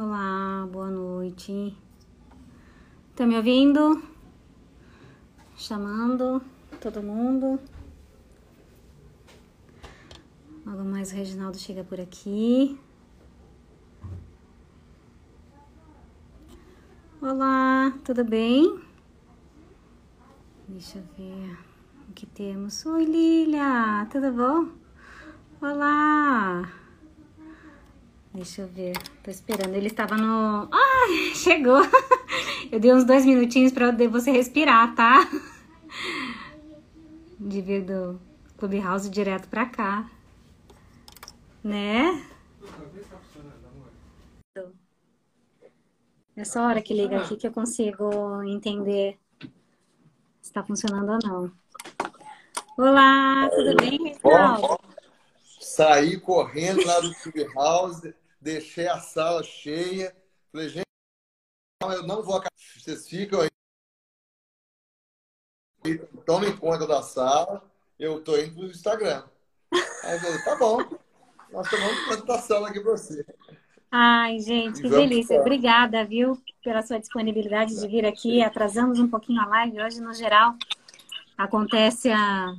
Olá, boa noite. Tá me ouvindo? Chamando todo mundo. Logo mais o Reginaldo chega por aqui. Olá, tudo bem? Deixa eu ver o que temos. Oi, Lilia, tudo bom? Olá! Deixa eu ver, tô esperando. Ele estava no. Ai, chegou! Eu dei uns dois minutinhos para você respirar, tá? De vir do Clubhouse direto pra cá. Né? Nessa hora que liga aqui que eu consigo entender se tá funcionando ou não. Olá, tudo bem, Reginaldo? Saí correndo lá do Clubhouse, deixei a sala cheia. Falei, gente, eu não vou Vocês ficam aí. Tomem conta da sala. Eu tô indo pro Instagram. Aí eu falei, tá bom. Nós tomamos conta da sala aqui pra você. Ai, gente, que delícia. Obrigada, viu, pela sua disponibilidade de vir aqui. Atrasamos um pouquinho a live. Hoje, no geral, acontece a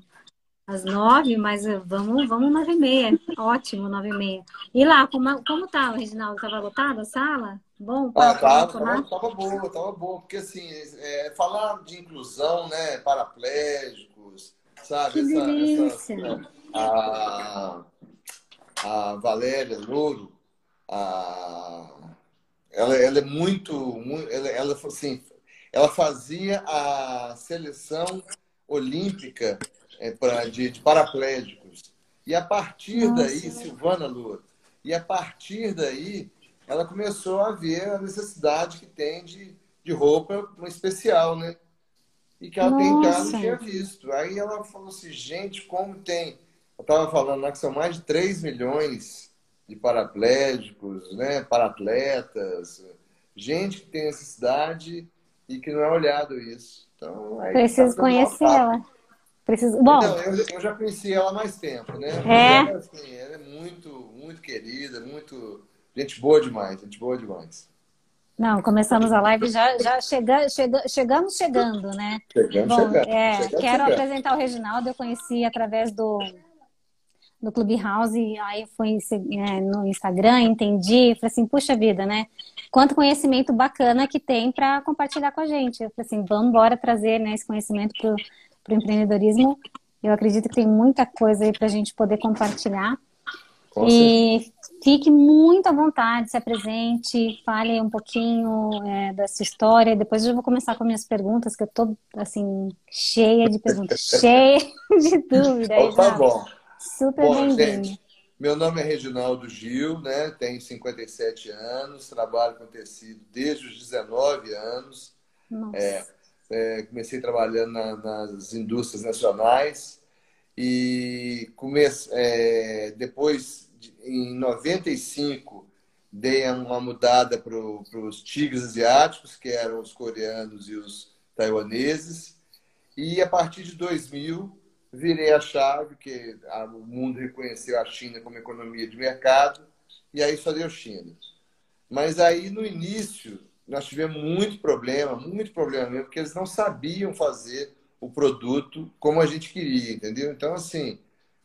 às nove, mas vamos, vamos nove e meia. Ótimo, nove e meia. E lá, como, como tá, Reginaldo? Tava lotado a sala? Bom? Ah, tava, tava, tava boa, tava boa. Porque, assim, é, falar de inclusão, né, paraplégicos, sabe? Que essa, delícia. Essa, a, a Valéria Louro, a, ela, ela é muito, muito ela, ela, assim, ela fazia a seleção olímpica é, pra, de, de, paraplégicos. E a partir Nossa. daí, Silvana Lua, e a partir daí, ela começou a ver a necessidade que tem de, de roupa especial, né? E que ela tem cá não tinha visto. Aí ela falou assim, gente, como tem. Eu estava falando lá que são mais de 3 milhões de paraplégicos, né? Paratletas, gente que tem necessidade e que não é olhado isso. Então, aí Preciso tá conhecer ela. Preciso... Bom, não, eu, eu, já conheci ela há mais tempo, né? É? Ela, assim, ela é muito, muito querida, muito. Gente boa demais, gente boa demais. Não, começamos a live já, já chega, chega, chegamos chegando, né? Chegamos Bom, chegando. É, chegamos quero chegando. apresentar o Reginaldo, eu conheci através do, do Clubhouse, aí fui é, no Instagram, entendi, falei assim, puxa vida, né? Quanto conhecimento bacana que tem para compartilhar com a gente. Eu falei assim, vamos embora trazer né, esse conhecimento para para o empreendedorismo. Eu acredito que tem muita coisa aí para a gente poder compartilhar. Com e fique muito à vontade, se apresente, fale um pouquinho é, da sua história. Depois eu vou começar com minhas perguntas, que eu estou assim, cheia de perguntas, cheia de dúvidas. Oh, tá bom. Super bem-vindo. Meu nome é Reginaldo Gil, né? tenho 57 anos, trabalho com tecido desde os 19 anos. Nossa. É, é, comecei trabalhando na, nas indústrias nacionais e comece, é, depois, em 95, dei uma mudada para os tigres asiáticos, que eram os coreanos e os taiwaneses. E a partir de 2000, virei a chave, que o mundo reconheceu a China como economia de mercado, e aí só deu China. Mas aí, no início, nós tivemos muito problema, muito problema mesmo, porque eles não sabiam fazer o produto como a gente queria, entendeu? Então, assim,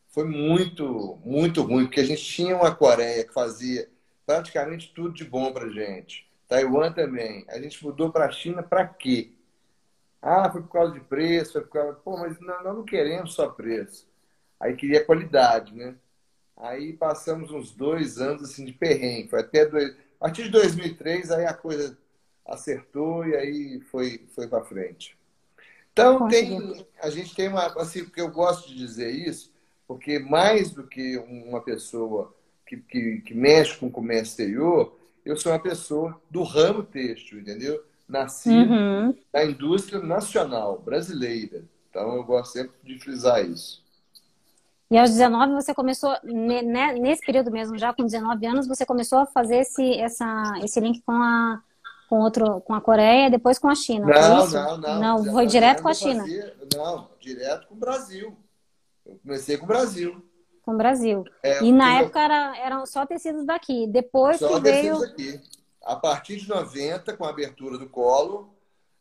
foi muito, muito ruim, porque a gente tinha uma Coreia que fazia praticamente tudo de bom para gente. Taiwan também. A gente mudou para a China para quê? Ah, foi por causa de preço, foi por causa. Pô, mas nós não queremos só preço. Aí queria qualidade, né? Aí passamos uns dois anos assim de perrengue. Foi até dois... A partir de 2003, aí a coisa acertou e aí foi, foi para frente. Então, tem, a gente tem uma. Assim, porque eu gosto de dizer isso, porque mais do que uma pessoa que, que, que mexe com o comércio exterior, eu sou uma pessoa do ramo têxtil, entendeu? Nasci uhum. na indústria nacional brasileira. Então, eu gosto sempre de frisar isso. E aos 19 você começou, né, nesse período mesmo, já com 19 anos, você começou a fazer esse, essa, esse link com a, com outro, com a Coreia, depois com a China. Não, não, não. Não, foi direto com a China. Fazia, não, direto com o Brasil. Eu comecei com o Brasil. Com o Brasil. É, e na época era, eram só tecidos daqui. Depois só que veio. Aqui. a partir de 90, com a abertura do colo,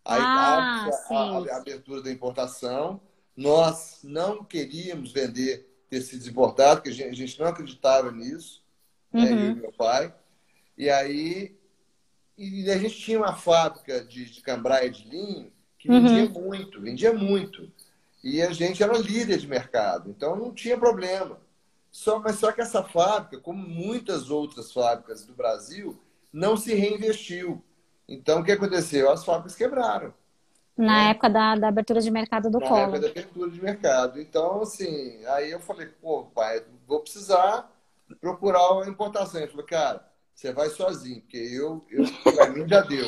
aí Ah, a, a- a abertura da importação, nós não queríamos vender tecidos importados, porque a gente, a gente não acreditava nisso, né, eu Uhum. e meu pai. E aí e a gente tinha uma fábrica de, de cambraia de linho que Uhum. vendia muito, vendia muito. E a gente era líder de mercado, então não tinha problema. Só, mas só que essa fábrica, como muitas outras fábricas do Brasil, não se reinvestiu. Então, o que aconteceu? As fábricas quebraram Na É. época da, da abertura de mercado do na colo. época da abertura de mercado. Então, assim, aí eu falei, pô, pai, vou precisar procurar uma importação. Ele falou, cara, você vai sozinho, porque eu, eu pra mim já deu.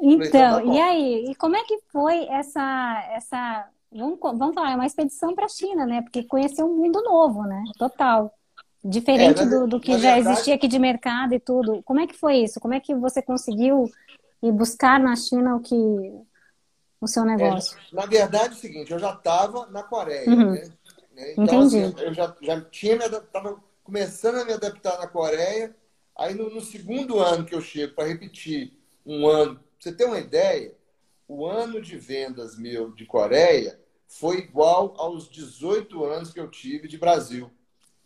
então tá Então, bom. e aí? E como é que foi essa, essa, vamos, vamos falar, é uma expedição para a China, né? Porque conheceu um mundo novo, né? Total. Diferente É, do, do que já verdade- existia aqui de mercado e tudo. Como é que foi isso? Como é que você conseguiu ir buscar na China o que o seu negócio? É, na verdade, é o seguinte, eu já estava na Coreia, Uhum. né? Então, Entendi. assim, eu já, já tinha adaptado, começando a me adaptar na Coreia. Aí, no, no segundo ano que eu chego para repetir um ano, pra você ter uma ideia, o ano de vendas meu de Coreia foi igual aos 18 anos que eu tive de Brasil.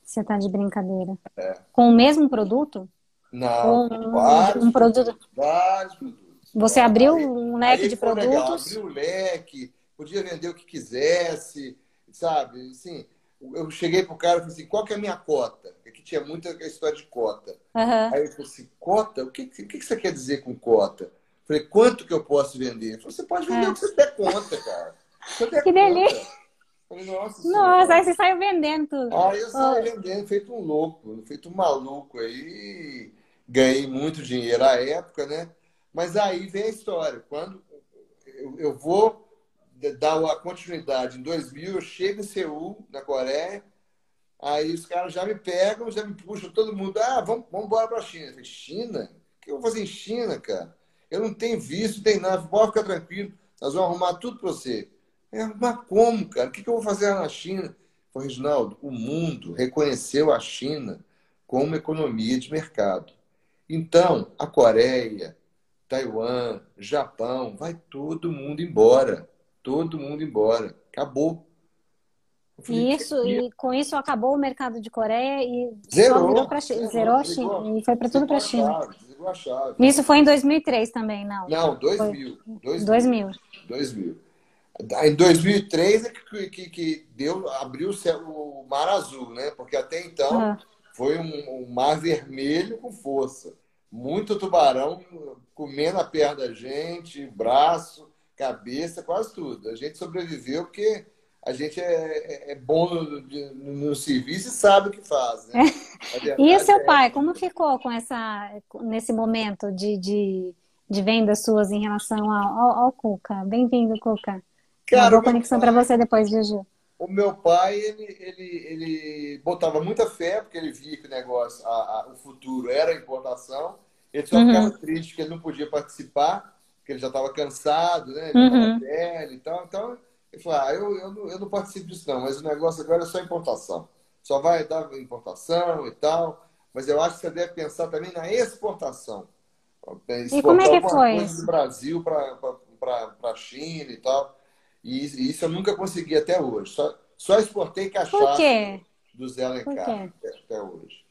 Você tá de brincadeira. É. Com o mesmo produto? Não, Um- vários, um produto- vários produtos. Você abriu um leque Aí de foi legal, produtos? abriu o leque, podia vender o que quisesse, sabe? Assim, eu cheguei pro cara e falei assim, qual que é a minha cota? Aqui tinha muita história de cota. Aham. Aí ele falou assim, cota? O que, o que você quer dizer com cota? Eu falei, quanto que eu posso vender? Ele falou, você pode vender É. o que você der conta, cara. Você der Que conta. delícia. Falei, nossa Nossa, Senhora." aí você saiu vendendo tudo. Aí eu saí vendendo, feito um louco, feito um maluco aí. Ganhei muito dinheiro à época, né? Mas aí vem a história. Quando eu, eu vou dar a continuidade em 2000, eu chego em Seul, na Coreia, aí os caras já me pegam, já me puxam, todo mundo, ah, vamos, vamos embora para a China. Eu falei, China? O que eu vou fazer em China, cara? Eu não tenho visto, não tenho nada, pode ficar tranquilo, nós vamos arrumar tudo para você. É, mas como, cara? O que que eu vou fazer lá na China? Eu falei, Reginaldo, o mundo reconheceu a China como economia de mercado. Então, a Coreia, Taiwan, Japão, vai todo mundo embora. Todo mundo embora. Acabou. Falei, isso, "Que- e com isso acabou o mercado de Coreia e só Zerou. virou para China. Zerou a. China. E foi para tudo para a China. chave. Isso foi em 2003 também, não? Não, 2000. 2000. 2000. 2000. Em 2003 é que, que, que deu, abriu o, céu, o mar azul, né? Porque até então Aham. foi um, um mar vermelho com força. Muito tubarão comendo a perna da gente, braço, cabeça, quase tudo. A gente sobreviveu porque a gente é, é- é bom no, de- no serviço e sabe o que faz, né? Verdade E o seu é pai, como ficou com essa, nesse momento de, de, de vendas suas em relação ao, ao, ao Cuca? Bem-vindo, Cuca. Uma Cara, boa o meu conexão para você depois, Juju. O meu pai, ele, ele, ele botava muita fé, porque ele via que o negócio, a- a- o futuro era a importação. Ele só Uhum. ficava triste que ele não podia participar, porque ele já estava cansado, né? Ele Uhum. velho e tal. Então, ele falou, ah, eu, eu, não, eu não participo disso não, mas o negócio agora é só importação. Só vai dar importação e tal. Mas eu acho que você deve pensar também na exportação. Exportar como é que alguma foi do Brasil para a China e tal. E isso- isso eu nunca consegui até hoje. Só, só exportei cachaça Por quê? do Zé Alencar Por quê? até, até hoje.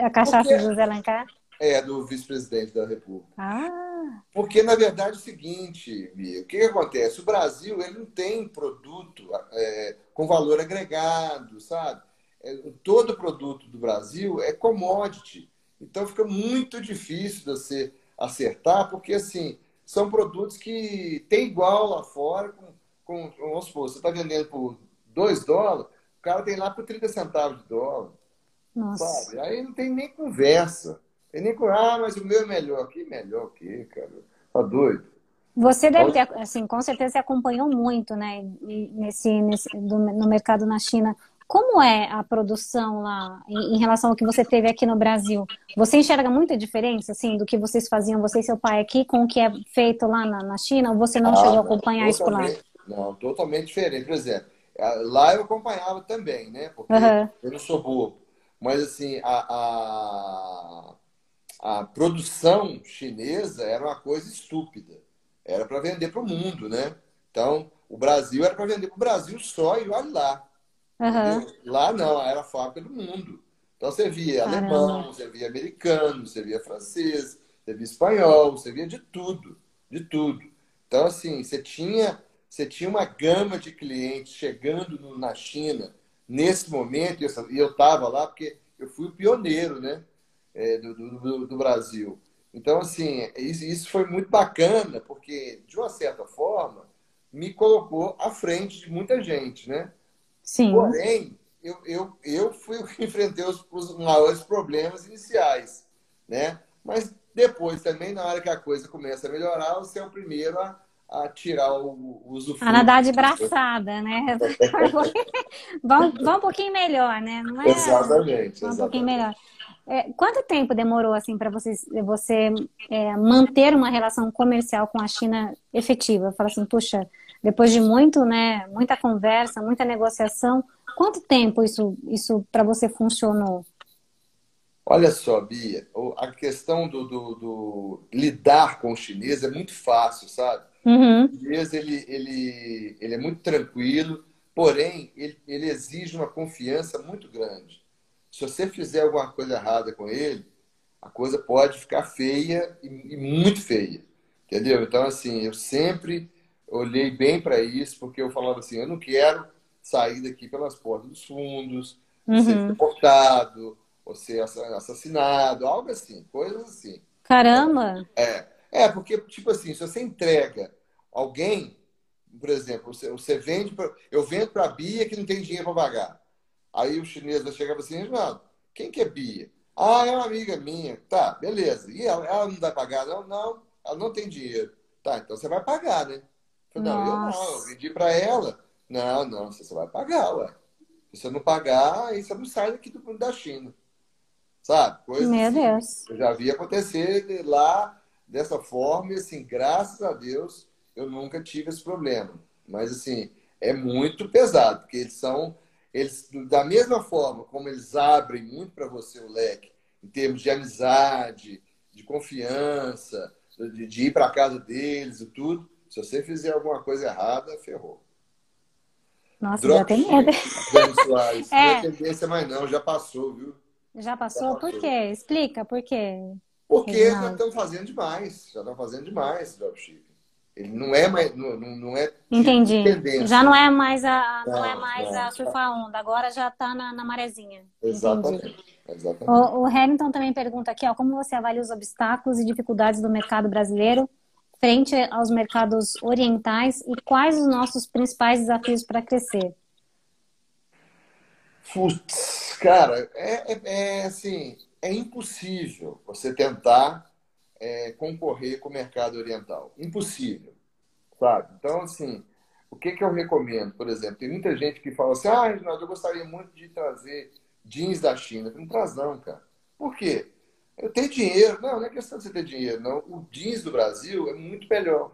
A cachaça do Zé Alencar? É, do vice-presidente da República. Ah, Porque, na verdade, é o seguinte, Bia, o que, que acontece? O Brasil ele não tem produto é, com valor agregado, sabe? É, todo produto do Brasil é commodity. Então, fica muito difícil você acertar, porque, assim, são produtos que tem igual lá fora, com, com vamos supor, você está vendendo por 2 dólares, o cara tem lá por 30 centavos de dólar. nossa. Sabe? Aí não tem nem conversa. Com, ah, mas o meu é melhor. Que melhor o quê, cara? Tá doido? Você deve ter, assim, com certeza você acompanhou muito, né, e- nesse, nesse do- no mercado na China. Como é a produção lá em, em relação ao que você teve aqui no Brasil? Você enxerga muita diferença, assim, do que vocês faziam, você e seu pai aqui, com o que é feito lá na, na China? Ou você não Ah, chegou a acompanhar isso por lá? Não, totalmente diferente. Por exemplo, lá eu acompanhava também, né? Porque Aham. eu não sou bobo. Mas, assim, a, a, a produção chinesa era uma coisa estúpida. Era para vender para o mundo, né? Então, o Brasil era para vender para o Brasil só e olha lá. Uhum. Lá não, era a fábrica do mundo. Então você via Caramba. alemão, você via americano, você via francês, você via espanhol, você via de tudo, de tudo. Então, assim, você tinha, você tinha uma gama de clientes chegando na China nesse momento, e eu estava lá porque eu fui o pioneiro, né? É, do, do, do, Brasil. Então, assim, isso, isso foi muito bacana, porque, de uma certa forma, me colocou à frente de muita gente, né? Sim. Porém, eu, eu, eu fui o que enfrentei os, os maiores problemas iniciais, né? Mas depois também, na hora que a coisa começa a melhorar, você é o primeiro a, a tirar o, o usufruto. A nadar de braçada, né? vão, vão um pouquinho melhor, né? Não é... Exatamente. Vão um pouquinho melhor. É, quanto tempo demorou assim para você, você é, manter uma relação comercial com a China efetiva? Fala assim, puxa, depois de muito, né, muita conversa, muita negociação, quanto tempo isso, isso para você funcionou? Olha só, Bia, a questão do, do, do, lidar com o chinês é muito fácil, sabe? Uhum. O chinês ele, ele, ele é muito tranquilo, porém ele, ele exige uma confiança muito grande. Se você fizer alguma coisa errada com ele, a coisa pode ficar feia e, e muito feia, entendeu? Então assim, eu sempre olhei bem para isso porque eu falava assim, eu não quero sair daqui pelas portas dos fundos, uhum. ser deportado ou ser assassinado, algo assim, coisas assim. Caramba! É, é porque, tipo assim, se você entrega alguém, por exemplo, você, você vende, pra, eu vendo para a Bia que não tem dinheiro para pagar. Aí o chinês chegar assim, Reginaldo, quem que é Bia? Ah, é uma amiga minha. Tá, beleza. E ela, ela não vai pagar? Não, não, ela não tem dinheiro. Tá, então você vai pagar, né? Eu, não, Nossa. eu não, eu vendi para ela. Não, não, você vai pagar, ué. Se você não pagar, aí você não sai daqui do, da China sabe? Coisa Meu assim, Deus. Eu já vi acontecer lá dessa forma e, assim, graças a Deus, eu nunca tive esse problema. Mas, assim, é muito pesado, porque eles são, eles, da mesma forma como eles abrem muito para você o leque, em termos de amizade, de confiança, de, de ir para casa deles e tudo, se você fizer alguma coisa errada, ferrou. Nossa, Drop já tem medo. Soares. É. Não é tendência mais não, já passou, viu? Já passou? Por quê? Explica, por quê? Porque já estão fazendo demais. Já estão fazendo demais dropshipping. Ele não é mais, não, não é Entendi. Já não é mais a, não, não é mais não, a surfar onda, agora já está na, na marezinha. Exatamente. Exatamente. O, o Hamilton também pergunta aqui, ó, como você avalia os obstáculos e dificuldades do mercado brasileiro frente aos mercados orientais e quais os nossos principais desafios para crescer? Putz, cara, é, é, é, assim, é impossível você tentar é, concorrer com o mercado oriental. Impossível, sabe? Então, assim, o que, que eu recomendo? Por exemplo, tem muita gente que fala assim, ah, Reginaldo, eu gostaria muito de trazer jeans da China. Não traz não, cara. Por quê? Eu tenho dinheiro. Não, não é questão de você ter dinheiro, não. O jeans do Brasil é muito melhor.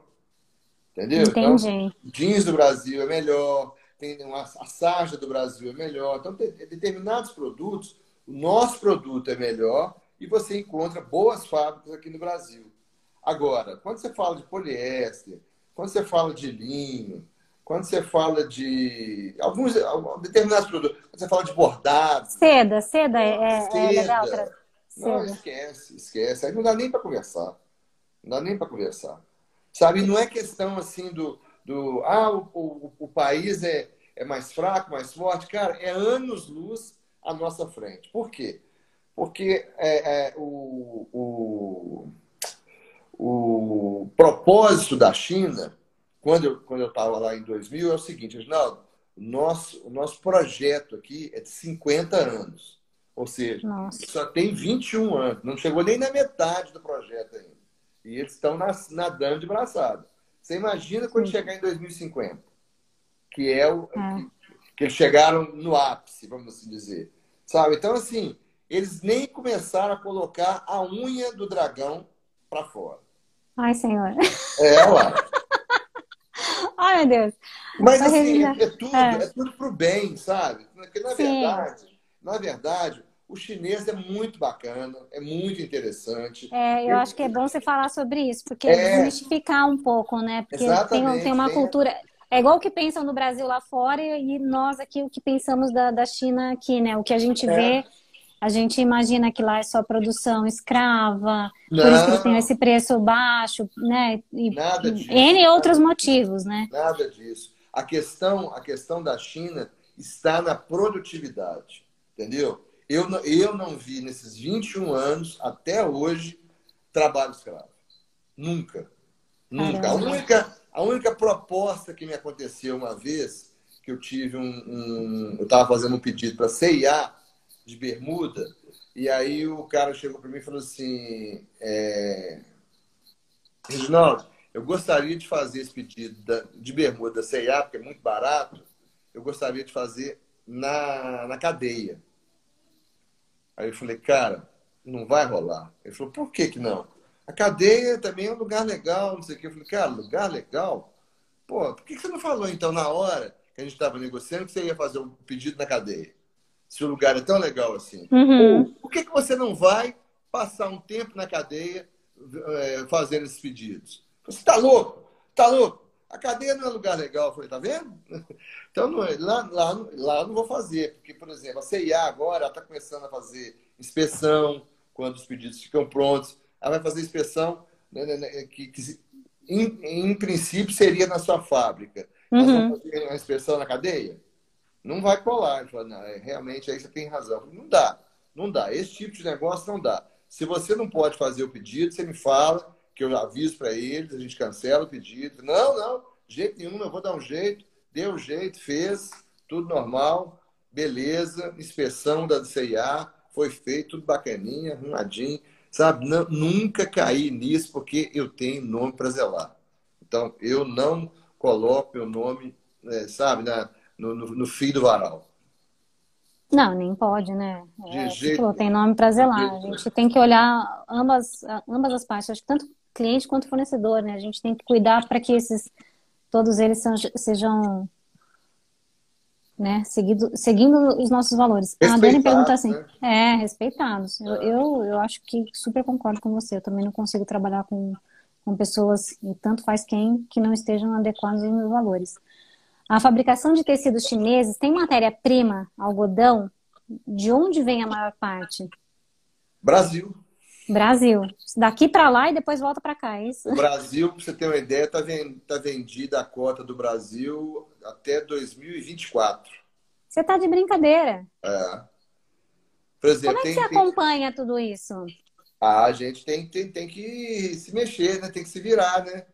Entendeu? Entendi. Então, jeans do Brasil é melhor tem uma, a sarja do Brasil é melhor. Então, tem, determinados produtos, o nosso produto é melhor e você encontra boas fábricas aqui no Brasil. Agora, quando você fala de poliéster, quando você fala de linho, quando você fala de alguns determinados produtos, quando você fala de bordado. Seda, seda é, é, é seda. é legal. Pra... Não, esquece, esquece. Aí não dá nem para conversar. Não dá nem para conversar. Sabe, não é questão assim do do ah, o, o, o país é, é mais fraco, mais forte. Cara, é anos-luz à nossa frente. Por quê? Porque é, é, o, o, o propósito da China, quando eu quando estava lá em 2000, é o seguinte, Reginaldo, o nosso, o nosso projeto aqui é de 50 anos. Ou seja, só tem 21 anos. Não chegou nem na metade do projeto ainda. E eles estão nadando de braçada. Você imagina quando Sim. chegar em 2050, que é o é. Que, que, eles chegaram no ápice, vamos assim dizer. Sabe? Então, assim, eles nem começaram a colocar a unha do dragão para fora. Ai, senhor. É, ué. Ai, meu Deus. Mas, assim, é, é, tudo, é. é tudo pro bem, sabe? Porque, na Sim. verdade, na verdade, o chinês é muito bacana, é muito interessante. É, eu acho que é bom você falar sobre isso, porque é... desmistificar um pouco, né? Porque tem, tem uma tem... cultura. É igual o que pensam no Brasil lá fora e nós aqui o que pensamos da, da China aqui, né? O que a gente é. vê, a gente imagina que lá é só produção escrava, Não. por isso que têm esse preço baixo, né? E, Nada disso. N outros motivos, né? Nada disso. A questão, a questão da China está na produtividade, entendeu? Eu, eu não vi nesses 21 anos, até hoje, trabalho escravo. Nunca. Nunca. A única, a única proposta que me aconteceu uma vez, que eu tive um. um eu estava fazendo um pedido para CIA de bermuda, e aí o cara chegou para mim e falou assim: é, Reginaldo, eu gostaria de fazer esse pedido de bermuda da CIA, porque é muito barato, eu gostaria de fazer na, na cadeia. Aí eu falei, cara, não vai rolar. Ele falou, por que que não? A cadeia também é um lugar legal, não sei o quê. Eu falei, cara, lugar legal? Pô, por que você não falou então na hora que a gente estava negociando que você ia fazer um pedido na cadeia? Se o lugar é tão legal assim. Uhum. por que, que você não vai passar um tempo na cadeia é, fazendo esses pedidos? Você está louco? Está louco? A cadeia não é lugar legal. Eu falei, tá vendo? Então, não, é, lá, lá, lá eu não vou fazer, porque, por exemplo, a CIA agora está começando a fazer inspeção quando os pedidos ficam prontos. Ela vai fazer inspeção né, né, né que, que em, em, princípio, seria na sua fábrica. Uhum. Nós vamos fazer uma inspeção na cadeia? Não vai colar. Fala, não, é, realmente, aí você tem razão. Não dá. Não dá. Esse tipo de negócio não dá. Se você não pode fazer o pedido, você me fala, que eu aviso para eles, a gente cancela o pedido. Não, não, jeito nenhum, eu vou dar um jeito. Deu um jeito, fez, tudo normal, beleza, inspeção da CIA, foi feito, tudo bacaninha, arrumadinho. Sabe, não, nunca caí nisso porque eu tenho nome para zelar. Então, eu não coloco meu nome, é, sabe, na, no, no, no fio do varal. Não, nem pode, né? É, jeito, falou, tem nome para zelar. A gente tem que olhar ambas, ambas as partes, acho que tanto cliente quanto fornecedor, né? A gente tem que cuidar para que esses todos eles são, sejam né, seguido, seguindo os nossos valores. A Dani pergunta assim, né? é, respeitados. Eu, eu, eu acho que super concordo com você. Eu também não consigo trabalhar com, com pessoas, e tanto faz quem, que não estejam adequados aos meus valores. A fabricação de tecidos chineses tem matéria-prima, algodão? De onde vem a maior parte? Brasil. Brasil. Daqui para lá e depois volta para cá, é isso? O Brasil, para você ter uma ideia, está tá vendida a cota do Brasil até 2024. Você está de brincadeira. É. Exemplo, Como é que tem, você tem... acompanha tudo isso? Ah, a gente tem, tem, tem que se mexer, né? Tem que se virar, né?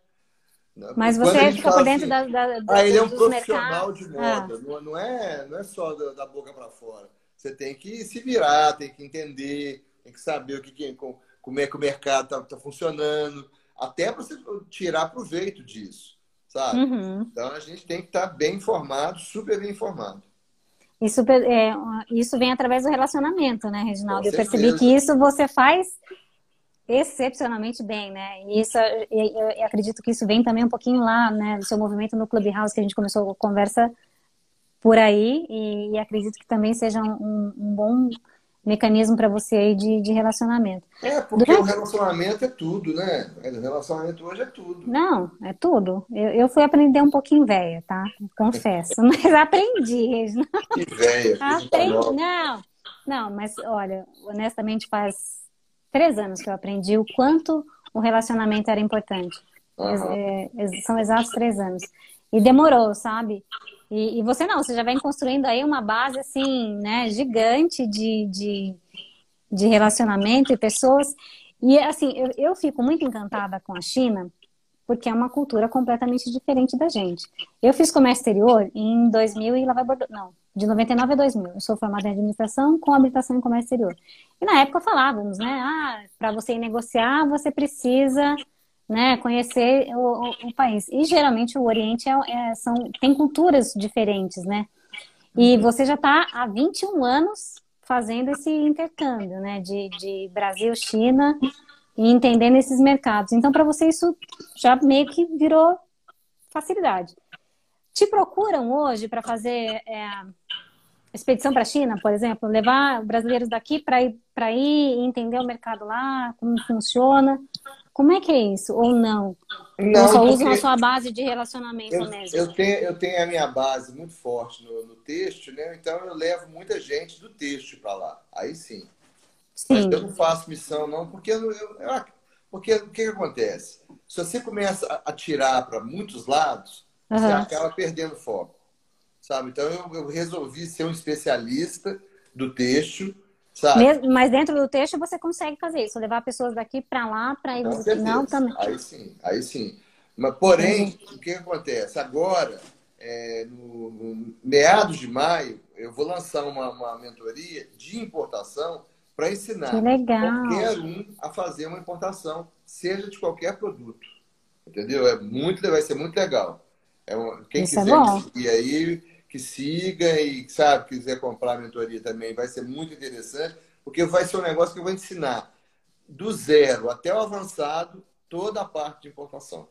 Mas Quando você fica por dentro assim, da, da, Ah, ele é um profissional mercados. de moda. Ah. Não, é, não é só da, da boca para fora. Você tem que se virar, tem que entender, tem que saber o que, que como é que o mercado está tá funcionando, até para você tirar proveito disso, sabe? Uhum. Então a gente tem que estar tá bem informado, super bem informado. Isso, é, isso vem através do relacionamento, né, Reginaldo? Eu percebi que isso você faz excepcionalmente bem, né? E isso, eu, eu, acredito que isso vem também um pouquinho lá, né, do seu movimento no Clubhouse, que a gente começou a conversa por aí, e, e acredito que também seja um, um bom mecanismo para você aí de, de relacionamento. É, porque Durante... o relacionamento é tudo, né? O relacionamento hoje é tudo. Não, é tudo. Eu, eu fui aprender um pouquinho velha, tá? Confesso. Mas aprendi. Que velha. Aprendi. Não, não, mas olha, honestamente faz três anos que eu aprendi o quanto o relacionamento era importante. Uhum. É, são exatos três anos. E demorou, sabe? E, e, você não, você já vem construindo aí uma base assim, né, gigante de, de, de relacionamento e pessoas. E assim, eu, eu fico muito encantada com a China, porque é uma cultura completamente diferente da gente. Eu fiz comércio exterior em 2000 e lá vai não, de 99 a 2000. Eu sou formada em administração com habilitação em comércio exterior. E na época falávamos, né, ah, para você ir negociar, você precisa né, conhecer o, o, o, país. E geralmente o Oriente é, é, são, tem culturas diferentes, né? E uhum. você já está há 21 anos fazendo esse intercâmbio, né, de, de Brasil, China e entendendo esses mercados. Então, para você isso já meio que virou facilidade. Te procuram hoje para fazer é, expedição para a China, por exemplo, levar brasileiros daqui para ir para ir entender o mercado lá, como funciona. Como é que é isso? Ou não? Não, Ou só usam a sua base de relacionamento eu, mesmo? Eu tenho, eu tenho a minha base muito forte no, no texto, né? Então eu levo muita gente do texto para lá. Aí sim. sim. Mas eu não faço missão, não, porque eu, eu, eu porque o que, que, acontece? Se você começa a tirar para muitos lados, uhum. você acaba perdendo foco. Sabe? Então eu, eu resolvi ser um especialista do texto Sabe? Mas dentro do texto você consegue fazer isso, levar pessoas daqui para lá para ir Não, também. Aí sim, aí sim. Mas, porém, uhum. o que acontece? Agora, é, no, no, meados de maio, eu vou lançar uma, uma mentoria de importação para ensinar qualquer um a fazer uma importação, seja de qualquer produto. Entendeu? É muito, vai ser muito legal. É uma, quem Isso é quiser é seguir aí, que siga e, sabe, quiser comprar a mentoria também, vai ser muito interessante, porque vai ser um negócio que eu vou ensinar do zero até o avançado toda a parte de importação.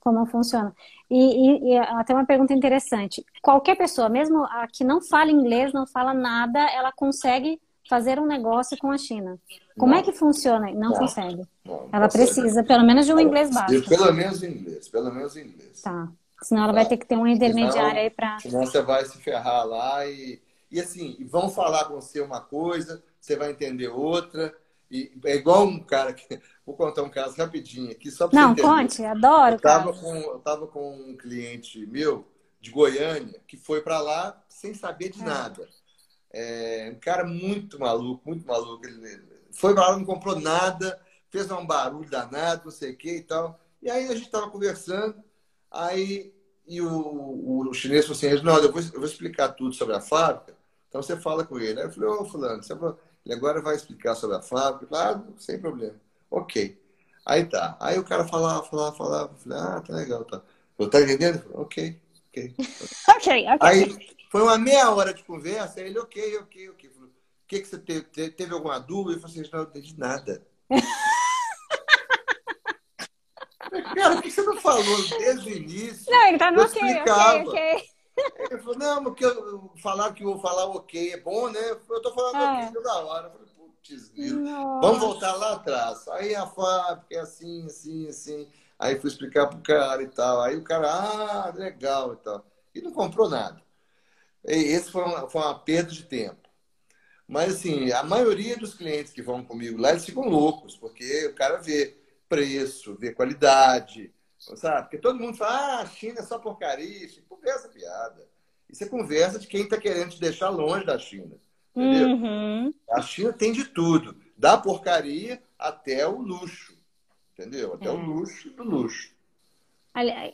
Como funciona. E, e, e, até uma pergunta interessante. Qualquer pessoa, mesmo a que não fala inglês, não fala nada, ela consegue fazer um negócio com a China. Como é não. é que funciona? Não, não consegue. Não, ela consegue. precisa, pelo menos, de um inglês básico. Pelo menos inglês, pelo menos inglês. Tá. Senão ela vai ter que ter um intermediário aí para. Senão você vai se ferrar lá e. E assim, vão falar com você uma coisa, você vai entender outra. E é igual um cara que. Vou contar um caso rapidinho aqui, só para Não, você conte, adoro. Eu estava com, eu tava com um cliente meu de Goiânia que foi para lá sem saber de é. nada. É, um cara muito maluco, muito maluco. Ele foi para lá, não comprou nada, fez um barulho danado, não sei o que e tal. E aí a gente estava conversando. Aí e o, o chinês falou assim, Reginaldo, eu vou, eu vou explicar tudo sobre a fábrica, então você fala com ele. Aí eu falei, ô fulano, você ele agora vai explicar sobre a fábrica? Claro, ah, sem problema. Ok. Aí tá. Aí o cara falava, falava, falava. Eu falei, ah, tá legal, tá. Eu, tá entendendo? Falei, ok, ok. ok, ok. Aí foi uma meia hora de conversa, aí ele, ok, ok, ok. Falei, o que, que você teve? Teve alguma dúvida? Eu falei assim, não, não entendi nada. Cara, por que você não falou desde o início? Não, ele tá no ok, ok, ok. Ele falou, não, porque eu, falar que eu falar ok é bom, né? Eu tô falando é. ok toda hora. Eu falei, putz, vamos voltar lá atrás. Aí a fábrica é assim, assim, assim. Aí fui explicar pro cara e tal. Aí o cara, ah, legal e tal. E não comprou nada. Esse foi uma, foi uma perda de tempo. Mas, assim, a maioria dos clientes que vão comigo lá, eles ficam loucos, porque o cara vê preço, ver qualidade, sabe? Porque todo mundo fala, ah, a China é só porcaria. Isso conversa piada. Isso é conversa de quem está querendo te deixar longe da China. Entendeu? Uhum. A China tem de tudo. Da porcaria até o luxo. Entendeu? Até é. o luxo do luxo.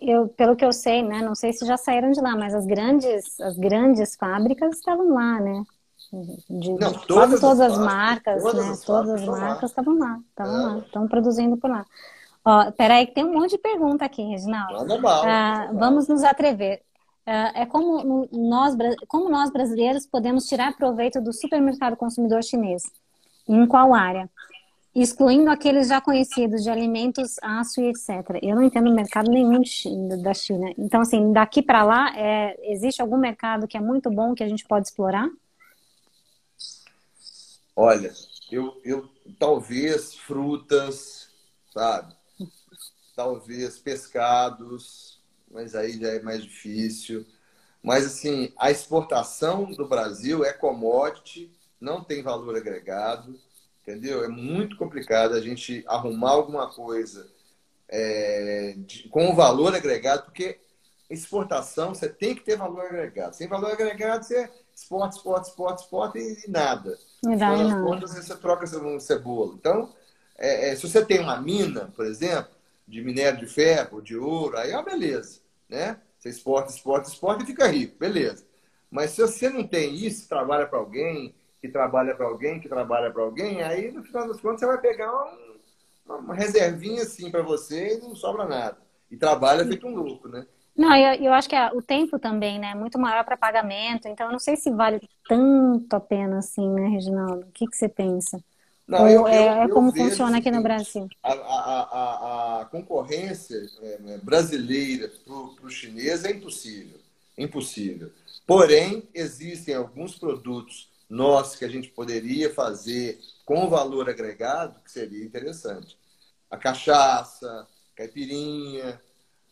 Eu, pelo que eu sei, né? Não sei se já saíram de lá, mas as grandes, as grandes fábricas estavam lá, né? De, Não, de todas, todas as, marcas, todas né? As todas as marcas estavam lá, estavam é. lá, estão produzindo por lá. Ó, peraí, que tem um monte de pergunta aqui, Reginaldo. Mal, ah, vamos nos atrever. Ah, é como nós, como nós brasileiros podemos tirar proveito do supermercado consumidor chinês? Em qual área? Excluindo aqueles já conhecidos de alimentos, aço e etc. Eu não entendo mercado nenhum da China. Então, assim, daqui para lá, é, existe algum mercado que é muito bom que a gente pode explorar? Olha, eu, eu talvez frutas, sabe? Talvez pescados, mas aí já é mais difícil. Mas assim, a exportação do Brasil é commodity, não tem valor agregado, entendeu? É muito complicado a gente arrumar alguma coisa é, de, com valor agregado, porque exportação você tem que ter valor agregado. Sem valor agregado, você esporte, esporte, esporte, esporte e, nada. Não vai, não. contas, você troca cebola. Então, é, é, se você tem uma mina, por exemplo, de minério de ferro, de ouro, aí é uma beleza, né? Você exporta, exporta, exporta e fica rico, beleza. Mas se você não tem isso, trabalha para alguém, que trabalha para alguém, que trabalha para alguém, aí no final das contas você vai pegar um, uma reservinha assim para você e não sobra nada. E trabalha feito um louco, né? Não, eu, eu acho que o tempo também, né, é muito maior para pagamento, então eu não sei se vale tanto a pena assim, né, Reginaldo? O que, que você pensa? Não, eu, é, eu, é como funciona aqui no Brasil? A, a, a, a concorrência é, né, brasileira para o chinês é impossível. Impossível. Porém, existem alguns produtos nossos que a gente poderia fazer com valor agregado que seria interessante. A cachaça, caipirinha,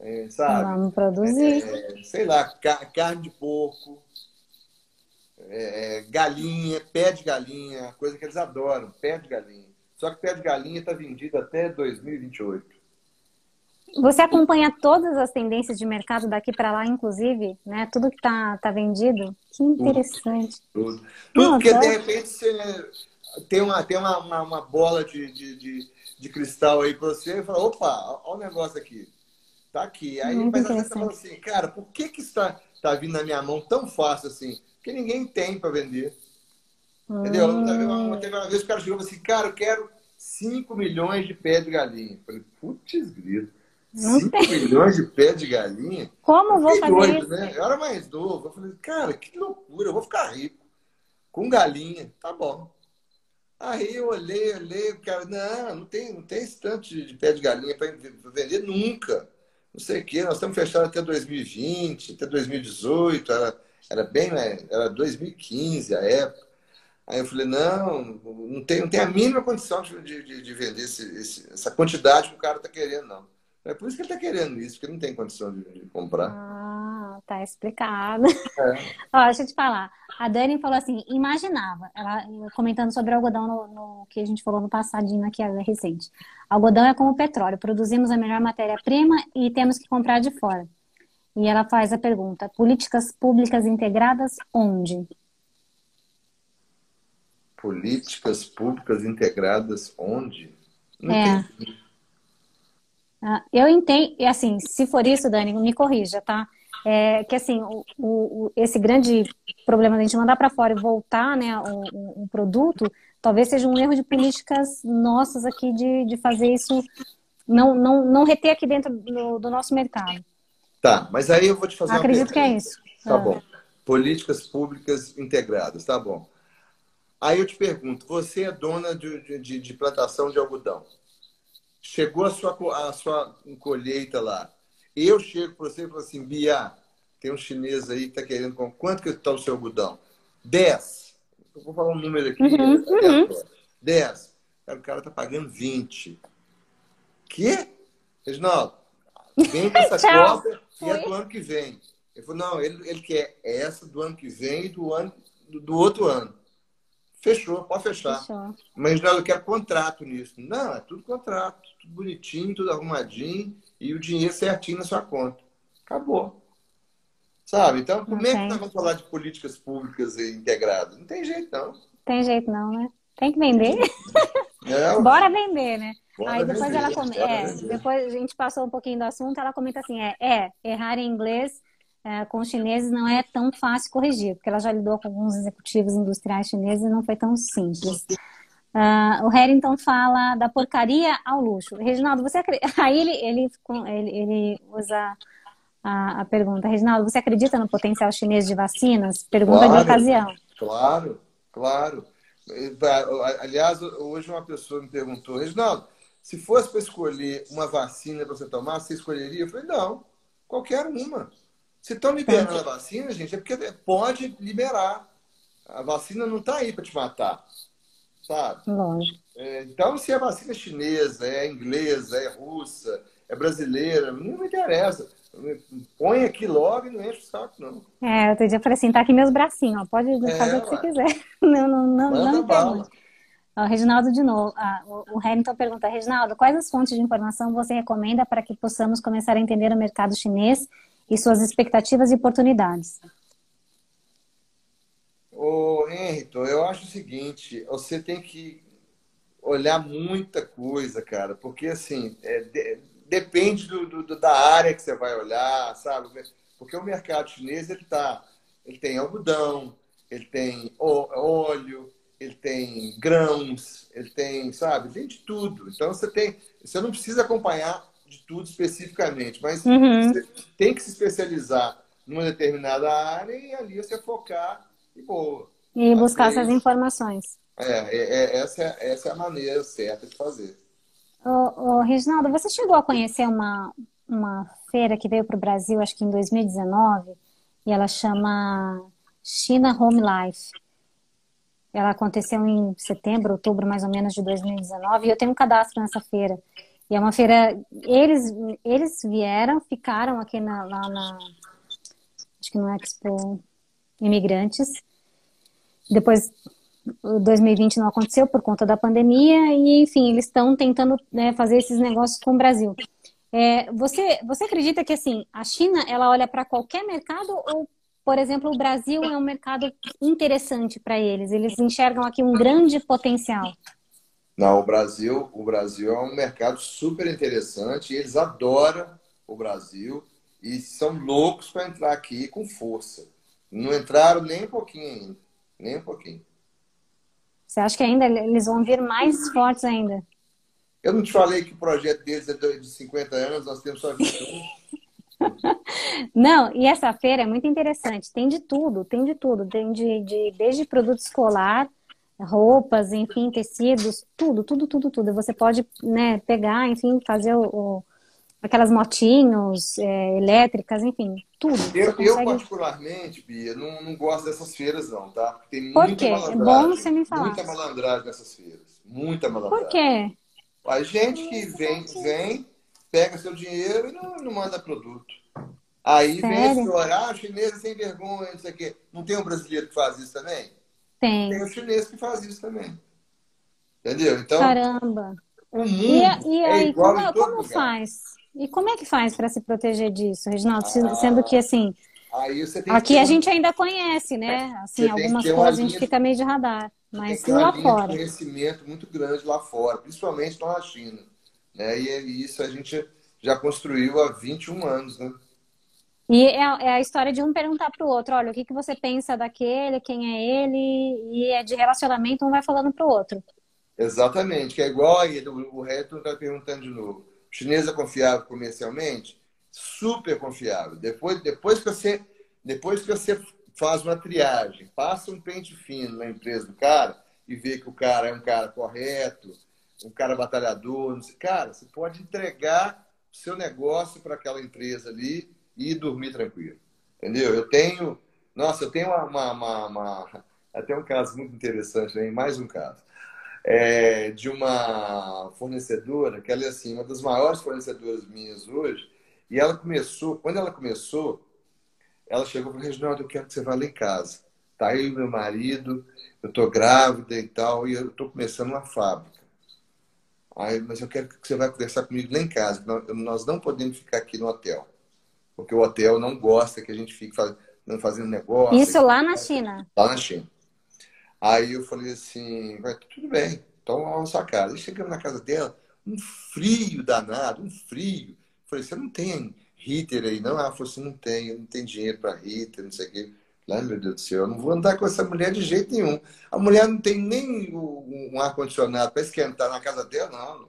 é, sabe? Vamos produzir. É, sei lá, carne de porco, é, é, galinha, pé de galinha, coisa que eles adoram, pé de galinha. Só que pé de galinha está vendido até 2028. Você acompanha todas as tendências de mercado daqui para lá, inclusive, né? Tudo que está tá vendido? Que interessante. Tudo. Tudo, tudo porque, de repente, você tem uma, tem uma, uma, uma bola de, de, de, de, cristal aí para você e fala, opa, olha o negócio aqui. Tá aqui. Aí, Muito mas às vezes você fala assim, cara, por que que está, está vindo na minha mão tão fácil assim? Porque ninguém tem para vender. Hum. Entendeu? Teve uma, teve uma vez que o cara chegou e falou assim, cara, eu quero 5 milhões de pé de galinha. Eu falei, putz, grito. 5 milhões de pé de galinha? Como vou fazer doido, isso? Né? Eu era mais novo. Eu falei, cara, que loucura, eu vou ficar rico. Com galinha, tá bom. Aí eu olhei, olhei, o cara, não, não tem, não tem esse tanto de, de pé de galinha para vender nunca. Não sei o quê, nós estamos fechados até 2020, até 2018, era, era bem, né? Era 2015 a época. Aí eu falei, não, não tem, não tem a mínima condição de, de, de vender esse, esse, essa quantidade que o cara está querendo, não. É por isso que ele está querendo isso, porque não tem condição de, de comprar. Ah, tá explicado. É. Ó, deixa eu te falar. A Dani falou assim, imaginava, ela comentando sobre o algodão no, no que a gente falou no passadinho aqui recente. Algodão é como petróleo, produzimos a melhor matéria-prima e temos que comprar de fora. E ela faz a pergunta: políticas públicas integradas onde? Políticas públicas integradas onde? Não é. Entendi. Ah, eu entendo, e assim, se for isso, Dani, me corrija, tá? É, que assim, o, o, esse grande problema da gente mandar para fora e voltar, né, o, o, produto, talvez seja um erro de políticas nossas aqui de, de fazer isso, não, não, não reter aqui dentro do, do nosso mercado. Tá, mas aí eu vou te fazer Acredito uma pergunta. que é isso. Tá ah. bom. Políticas públicas integradas, tá bom. Aí eu te pergunto, você é dona de, de, de plantação de algodão chegou a sua, a sua colheita lá. Eu chego para você e falo assim, Bia, tem um chinês aí que está querendo. Quanto que está o seu algodão? 10. Eu vou falar um número aqui. Uhum, uhum. 10. o cara está pagando 20. Que? Reginaldo, vem essa cópia e é do ano que vem. Ele falou, não, ele, ele quer essa do ano que vem e do, ano, do, do outro ano. Fechou, pode fechar. Fechou. Mas não, eu quero contrato nisso. Não, é tudo contrato, tudo bonitinho, tudo arrumadinho e o dinheiro certinho na sua conta. Acabou. Sabe? Então, como é que nós vamos falar de políticas públicas integradas? Não tem jeito, não. Tem jeito, não, né? Tem que vender. É, Bora vender, né? Aí depois ela come... é, depois a gente passou um pouquinho do assunto, ela comenta assim: é, é errar em inglês é, com os chineses não é tão fácil corrigir, porque ela já lidou com alguns executivos industriais chineses e não foi tão simples. Uh, o Harrington fala da porcaria ao luxo. Reginaldo, você acredita... Aí ele, ele, ele, ele usa a, a, pergunta. Reginaldo, você acredita no potencial chinês de vacinas? Pergunta claro, de ocasião. Claro, claro. Aliás, hoje uma pessoa me perguntou, Reginaldo, se fosse para escolher uma vacina para você tomar, você escolheria? Eu falei, não, qualquer uma. Se estão liberando a vacina, gente, é porque pode liberar. A vacina não está aí para te matar, sabe? Lógico. É, então, se a vacina é chinesa, é inglesa, é russa, é brasileira, não me interessa. Põe aqui logo e não enche o saco, não. É, outro dia eu falei assim, tá aqui meus bracinhos, ó, pode é, fazer o que você quiser. Não, não, não, Manda não. Ó, Reginaldo de novo. Ah, o, o Hamilton pergunta, Reginaldo, quais as fontes de informação você recomenda para que possamos começar a entender o mercado chinês e suas expectativas e oportunidades? Ô, Henrique, eu acho o seguinte, você tem que olhar muita coisa, cara, porque assim, é, de, depende do, do, da área que você vai olhar, sabe? Porque o mercado chinês, ele tá, ele tem algodão, ele tem óleo, ele tem grãos, ele tem, sabe, tem de tudo. Então você tem, você não precisa acompanhar de tudo especificamente, mas uhum. você tem que se especializar numa determinada área e ali você focar e boa. E buscar essas informações. É, é, é, essa, é, essa é a maneira certa de fazer. Ô, ô, Reginaldo, você chegou a conhecer uma, uma feira que veio para o Brasil, acho que em 2019, e ela chama China Home Life. Ela aconteceu em setembro, outubro, mais ou menos, de 2019, e eu tenho um cadastro nessa feira. E é uma feira. Eles, eles vieram, ficaram aqui na, lá na. Acho que no Expo Imigrantes. Depois, 2020 não aconteceu por conta da pandemia, e enfim, eles estão tentando né, fazer esses negócios com o Brasil. É, você, você acredita que assim a China ela olha para qualquer mercado ou por exemplo, o Brasil é um mercado interessante para eles. Eles enxergam aqui um grande potencial. Não, o Brasil, o Brasil é um mercado super interessante. Eles adoram o Brasil e são loucos para entrar aqui com força. Não entraram nem um pouquinho ainda, nem um pouquinho. Você acha que ainda eles vão vir mais fortes ainda? Eu não te falei que o projeto deles é de 50 anos, nós temos só 21. Não, e essa feira é muito interessante. Tem de tudo, tem de tudo. Tem de, de desde produto escolar, roupas, enfim, tecidos, tudo, tudo, tudo, tudo. Você pode né, pegar, enfim, fazer o, o aquelas motinhos é, elétricas, enfim, tudo. Eu, consegue... eu particularmente, Bia, não, não, gosto dessas feiras, não, tá? Porque tem Por muita quê? É bom você me falar. Muita malandragem nessas feiras. Muita malandragem. Por quê? A gente que vem, vem pega seu dinheiro e não, não manda produto. Aí Sério? vem esse horário, chinês sem vergonha, não sei o quê. Não tem um brasileiro que faz isso também? Tem. Tem um chinês que faz isso também. Entendeu? Então. Caramba. O mundo e, e é aí, igual como, como faz? E como é que faz para se proteger disso, Reginaldo? Ah, Sendo que assim. aqui a gente ainda conhece, né? Assim, algumas coisas a gente fica meio de radar. Mas lá fora. Tem um conhecimento muito grande lá fora, principalmente na China. Né? E isso a gente já construiu há 21 anos, né? E é, é a história de um perguntar para o outro, olha, o que, que você pensa daquele, quem é ele, e é de relacionamento, um vai falando para o outro. Exatamente, que é igual aí, o Reto está perguntando de novo. O chinês é confiável comercialmente? Super confiável. Depois, depois, que você, depois que você faz uma triagem, passa um pente fino na empresa do cara e vê que o cara é um cara correto, um cara batalhador, não sei, cara, você pode entregar o seu negócio para aquela empresa ali e dormir tranquilo. Entendeu? Eu tenho. Nossa, eu tenho uma. uma, uma, uma até um caso muito interessante, hein? mais um caso. É, de uma fornecedora, que ela é assim, uma das maiores fornecedoras minhas hoje, e ela começou, quando ela começou, ela chegou falou, Reginaldo, eu quero que você vá lá em casa. Tá aí meu marido, eu tô grávida e tal, e eu tô começando uma fábrica. Aí, mas eu quero que você vá conversar comigo lá em casa. Nós não podemos ficar aqui no hotel. Porque o hotel não gosta que a gente fique fazendo negócio. Isso lá na China. Lá na China. Aí eu falei assim, tudo bem, então vamos na sua casa. E chegamos na casa dela, um frio danado, um frio. Eu falei, você não tem heater aí, não? Ela falou assim, não tem, não tem dinheiro para heater, não sei o quê. Ai, meu Deus do céu, eu não vou andar com essa mulher de jeito nenhum. A mulher não tem nem um ar-condicionado para esquentar na casa dela, não.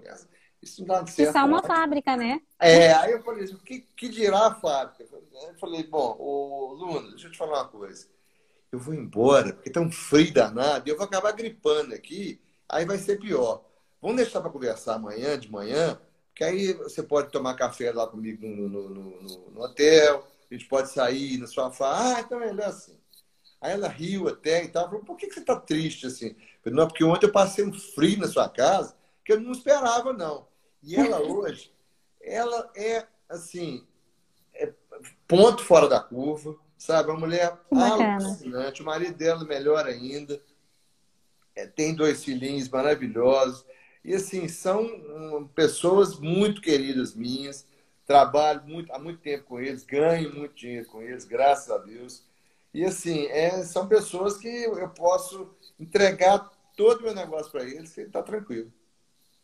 Isso não dá certo. Isso é uma fábrica, né? É, aí eu falei assim, o que, que dirá a fábrica? Eu falei, bom, ô, Luna, deixa eu te falar uma coisa. Eu vou embora, porque tá um frio danado, e eu vou acabar gripando aqui, aí vai ser pior. Vamos deixar para conversar amanhã, de manhã, porque aí você pode tomar café lá comigo no, no, no, no hotel, a gente pode sair no sofá. Ah, então é melhor assim. Aí ela riu até e tal. Falou, por que, que você tá triste assim? falei, não, porque ontem eu passei um frio na sua casa que eu não esperava, não. E ela hoje, ela é assim, é ponto fora da curva, sabe? Uma mulher alucinante. O marido dela melhor ainda. É, tem dois filhinhos maravilhosos. E assim, são hum, pessoas muito queridas minhas trabalho muito, há muito tempo com eles, ganho muito dinheiro com eles, graças a Deus. E assim, é, são pessoas que eu posso entregar todo o meu negócio para eles e está tranquilo.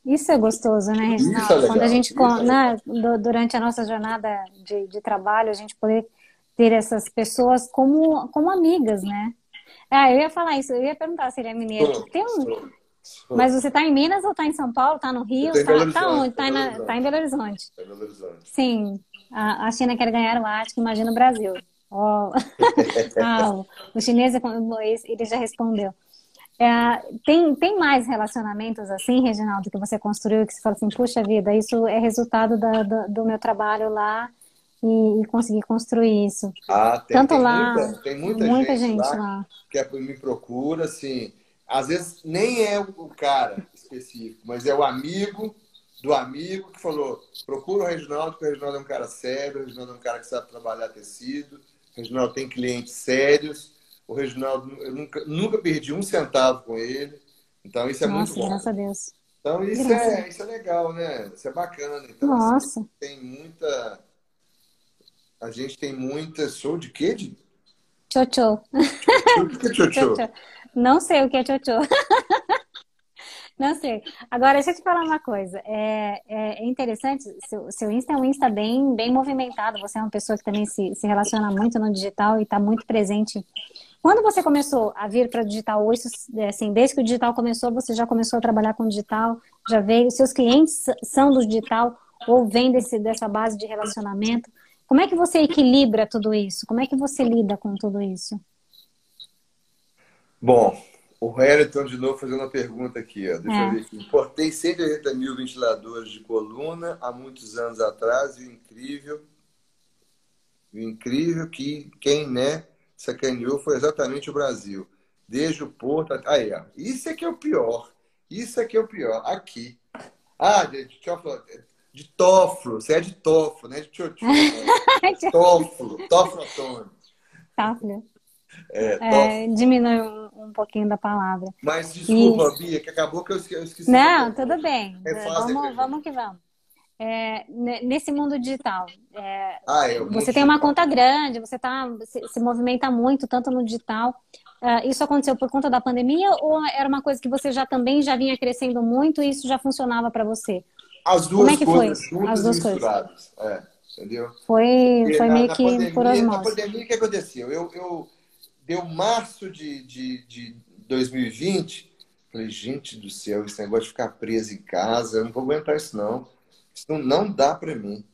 Isso é gostoso, né, Reginaldo? É Quando a gente, é né, durante a nossa jornada de, de, trabalho, a gente poder ter essas pessoas como, como amigas, né? Ah, eu ia falar isso, eu ia perguntar se ele é mineiro. Tem um, mas você está em Minas ou está em São Paulo? Está no Rio? Está tá onde? Está tá, tá em Belo Horizonte. Está em Belo Horizonte. Sim. A, a China quer ganhar o Ártico, imagina o Brasil. Oh. ah, o chinês, ele já respondeu. É, tem, tem mais relacionamentos assim, Reginaldo, que você construiu que você fala assim, puxa vida, isso é resultado da, da, do meu trabalho lá e, e conseguir construir isso. Ah, tem, Tanto tem lá, muita, tem muita, muita gente, gente lá, lá. que é- me procura, assim, às vezes nem é o cara específico, mas é o amigo do amigo que falou, procura o Reginaldo, porque o Reginaldo é um cara sério, o Reginaldo é um cara que sabe trabalhar tecido, o Reginaldo tem clientes sérios, o Reginaldo, eu nunca, nunca perdi um centavo com ele, então isso é Nossa, muito bom. graças a Deus. Então isso Graças é, isso é legal, né? Isso é bacana. Então, assim, Nossa, tem muita. A gente tem muita. Show de quê? De... tchau, tchau. O que é Tchau, tchau. Não sei o que é tchau. Não sei. Agora, deixa eu te falar uma coisa. É, é, é interessante, seu, seu Insta é um Insta bem, bem movimentado. Você é uma pessoa que também se, se relaciona muito no digital e está muito presente. Quando você começou a vir para o digital, ou isso, assim, desde que o digital começou, você já começou a trabalhar com digital, já veio, seus clientes são do digital ou vêm desse, dessa base de relacionamento. Como é que você equilibra tudo isso? Como é que você lida com tudo isso? Bom, o Wellington de novo fazendo uma pergunta aqui. Ó. Deixa É. eu ver aqui. Importei 180 mil ventiladores de coluna há muitos anos atrás e o incrível, o incrível que quem né, sacaneou foi exatamente o Brasil. Desde o Porto até. Aí, ó. Isso é que é o pior. Isso é que é o pior. Aqui. Ah, de, de, de Tófilo. Você é de Tófilo, né? De Tchotchô. Né? Tófilo. Tófilo Tá, filho? É. É, diminui um, um pouquinho da palavra. Mas desculpa, Bia, que acabou que eu esque- eu esqueci. Não, tudo bem. A Vamos, vamos que vamos. É, ne- nesse mundo digital, é, Ah, é, você tem uma conta grande, você tá, se, se movimenta muito, tanto no digital. Ah, isso aconteceu por conta da pandemia ou era uma coisa que você já também já vinha crescendo muito e isso já funcionava para você? As Como duas é que foi? coisas juntas As duas e misturadas. É, entendeu? Foi, Porque foi na- meio na que pandemia, por Na osmose. pandemia, o que aconteceu? Eu, eu deu março de, de, de 2020, falei, gente do céu, esse negócio de ficar preso em casa, eu não vou aguentar isso não. Isso não, não dá para mim.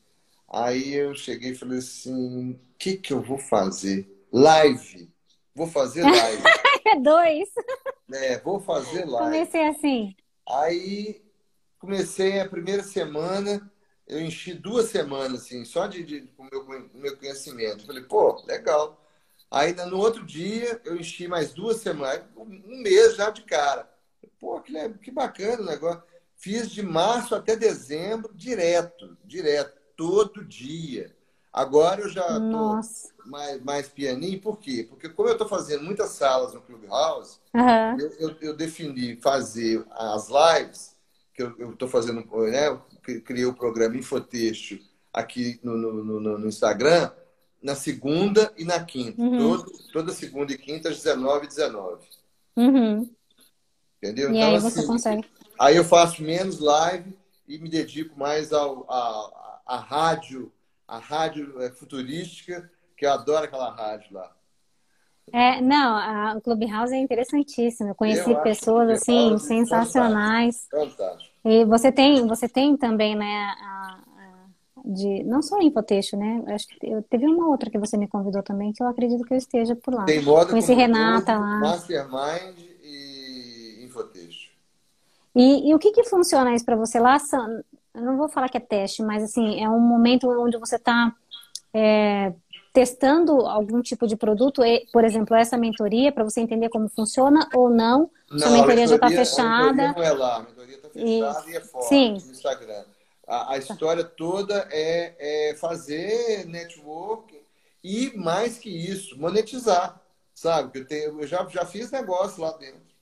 Aí eu cheguei e falei assim, o que que eu vou fazer? Live. Vou fazer live. É dois. é, vou fazer live. Comecei assim. Aí comecei a primeira semana, eu enchi duas semanas, assim, só de, de com o meu, meu conhecimento. Falei, pô, legal. Aí no outro dia eu enchi mais duas semanas, um mês já de cara. Pô, que, que bacana o negócio. Fiz de março até dezembro, direto, direto, todo dia. Agora eu já Nossa. mais, mais pianinho, por quê? Porque como eu tô fazendo muitas salas no Clubhouse, Aham. eu, eu, eu defini fazer as lives, que eu estou fazendo, né? Eu cri- criei o programa Infotexto aqui no, no, no- no Instagram, na segunda e na quinta. Uhum. Todo- toda segunda e quinta, às 19 e 19. Uhum. Entendeu? E então, aí você assim, consegue. aí eu faço menos live e me dedico mais ao, a, a, a rádio, a rádio é, futurística, que eu adoro aquela rádio lá. É, não, a, o Clubhouse é interessantíssimo. Eu conheci Eu pessoas assim Clubhouse sensacionais. Fantástico. E você tem, você tem também, né, a- de não só infotexto, né? Acho que eu, teve uma outra que você me convidou também que eu acredito que eu esteja por lá. Tem moda Conheci como Renata lá. Mastermind e Infotexto. E, e o que que funciona isso para você lá? Eu não vou falar que é teste, mas assim, é um momento onde você está testando algum tipo de produto, e, por exemplo, essa mentoria, para você entender como funciona ou não. Sua mentoria já está A fechada. mentoria não é lá, a mentoria está fechada e, é fora Sim. no Instagram. A, a história toda é, é fazer network e, mais que isso, monetizar. Sabe? Eu, tenho, eu já, já fiz negócio lá dentro.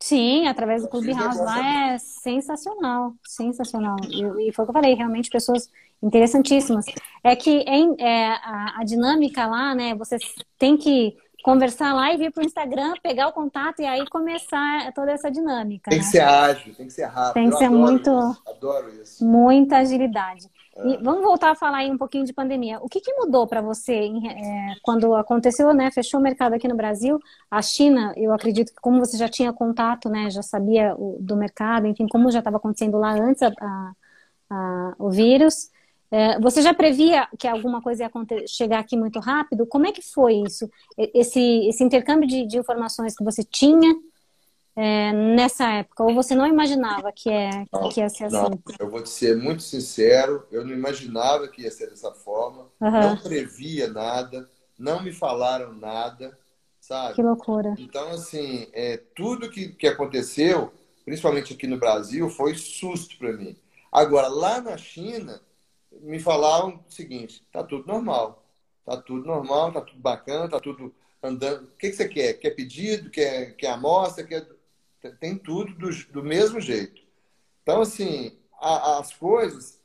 Sim, através do Clubhouse negócio lá é sensacional, sensacional. E, e foi o que eu falei, realmente pessoas interessantíssimas. É que em- é, a, a dinâmica lá, né? Você tem que conversar lá e vir para o Instagram, pegar o contato e aí começar toda essa dinâmica. Tem né? que ser ágil, tem que ser rápido. Tem que Eu ser adoro muito- isso, adoro isso. Muita agilidade. É. E vamos voltar a falar aí um pouquinho de pandemia. O que, que mudou para você é, quando aconteceu, né? Fechou o mercado aqui no Brasil. A China, eu acredito que como você já tinha contato, né? Já sabia o- do mercado, enfim, como já estava acontecendo lá antes a- a- a- o vírus. É, você já previa que alguma coisa ia chegar aqui muito rápido? Como é que foi isso? Esse, esse intercâmbio de, de informações que você tinha é, nessa época? Ou você não imaginava que, é, Não, que ia ser assim? Não, eu vou te ser muito sincero, eu não imaginava que ia ser dessa forma. uhum. não previa nada, não me falaram nada, sabe? Que loucura. Então, assim, é, tudo que, que aconteceu, principalmente aqui no Brasil, foi susto para mim. Agora, lá na China, me falaram o seguinte: tá tudo normal, tá tudo normal, tá tudo bacana, tá tudo andando. O que, que você quer? Quer pedido? Quer, quer amostra? Quer... Tem tudo do, do mesmo jeito. Então, assim, a, as coisas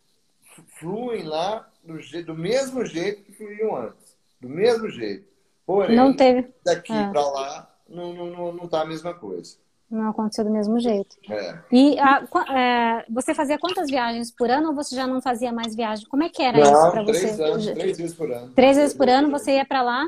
fluem lá do, do mesmo jeito que fluíam antes. Do mesmo jeito. Porém, não teve. daqui é. para lá não, não, não tá a mesma coisa. Não aconteceu do mesmo jeito. É. E a, é, você fazia quantas viagens por ano ou você já não fazia mais viagens? Como é que era não, isso para você? Três anos, três vezes por ano. Três vezes por ano você ia para lá?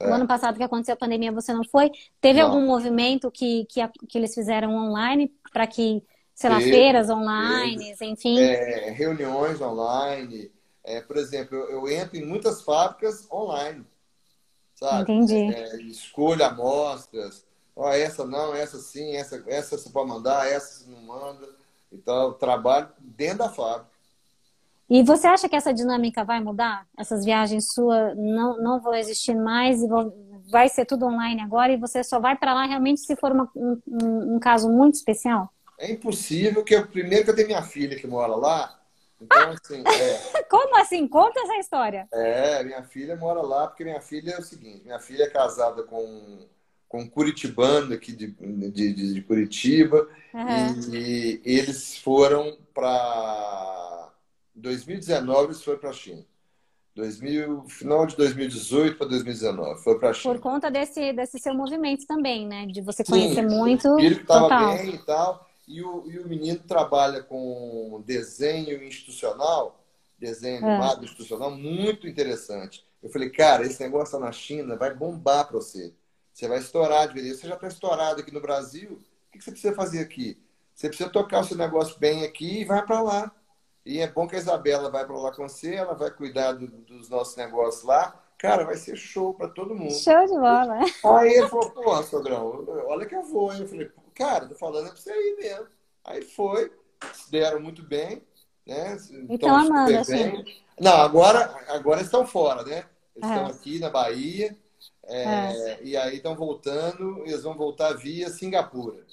É. No ano passado que aconteceu a pandemia você não foi? Teve não. algum movimento que, que, que eles fizeram online para que, sei lá, teve, feiras online, teve. enfim? É, reuniões online. É, por exemplo, eu, eu, entro em muitas fábricas online. Sabe? Entendi. É, escolho amostras Ó, essa não, essa sim, essa, essa você pode mandar, essa você não manda. Então, trabalho dentro da fábrica. E você acha que essa dinâmica vai mudar? Essas viagens suas não, não vão existir mais e vão, vai ser tudo online agora e você só vai para lá realmente se for uma, um, um, caso muito especial? É impossível, que eu, primeiro que eu tenho minha filha que mora lá. Então, assim. É, Como assim? Conta essa história. É, minha filha mora lá, porque minha filha é o seguinte: minha filha é casada com com curitibano aqui de, de, de Curitiba. Uhum. E, e, eles foram para 2019, eles foram para a China. 2000, final de 2018 para 2019, foi para a China. Por conta desse, desse seu movimento também, né? De você conhecer Sim, muito. O filho estava bem e tal. E o, e o menino trabalha com desenho institucional, desenho é. animado institucional, muito interessante. Eu falei, cara, esse negócio tá na China vai bombar para você. Você vai estourar de vez. Você já está estourado aqui no Brasil. O que você precisa fazer aqui? Você precisa tocar o seu negócio bem aqui e vai para lá. E é bom que a Isabela vai para lá com você, ela vai cuidar do, dos nossos negócios lá. Cara, vai ser show para todo mundo. Show de bola. Aí ele falou, pô, sogrão, olha que eu vou. Eu falei, cara, tô falando é para você ir mesmo. Aí foi, se deram muito bem, né? Então, amando, assim. Não, agora, agora estão fora, né? Eles é. estão aqui na Bahia. É, é. E aí estão voltando, eles vão voltar via Singapura.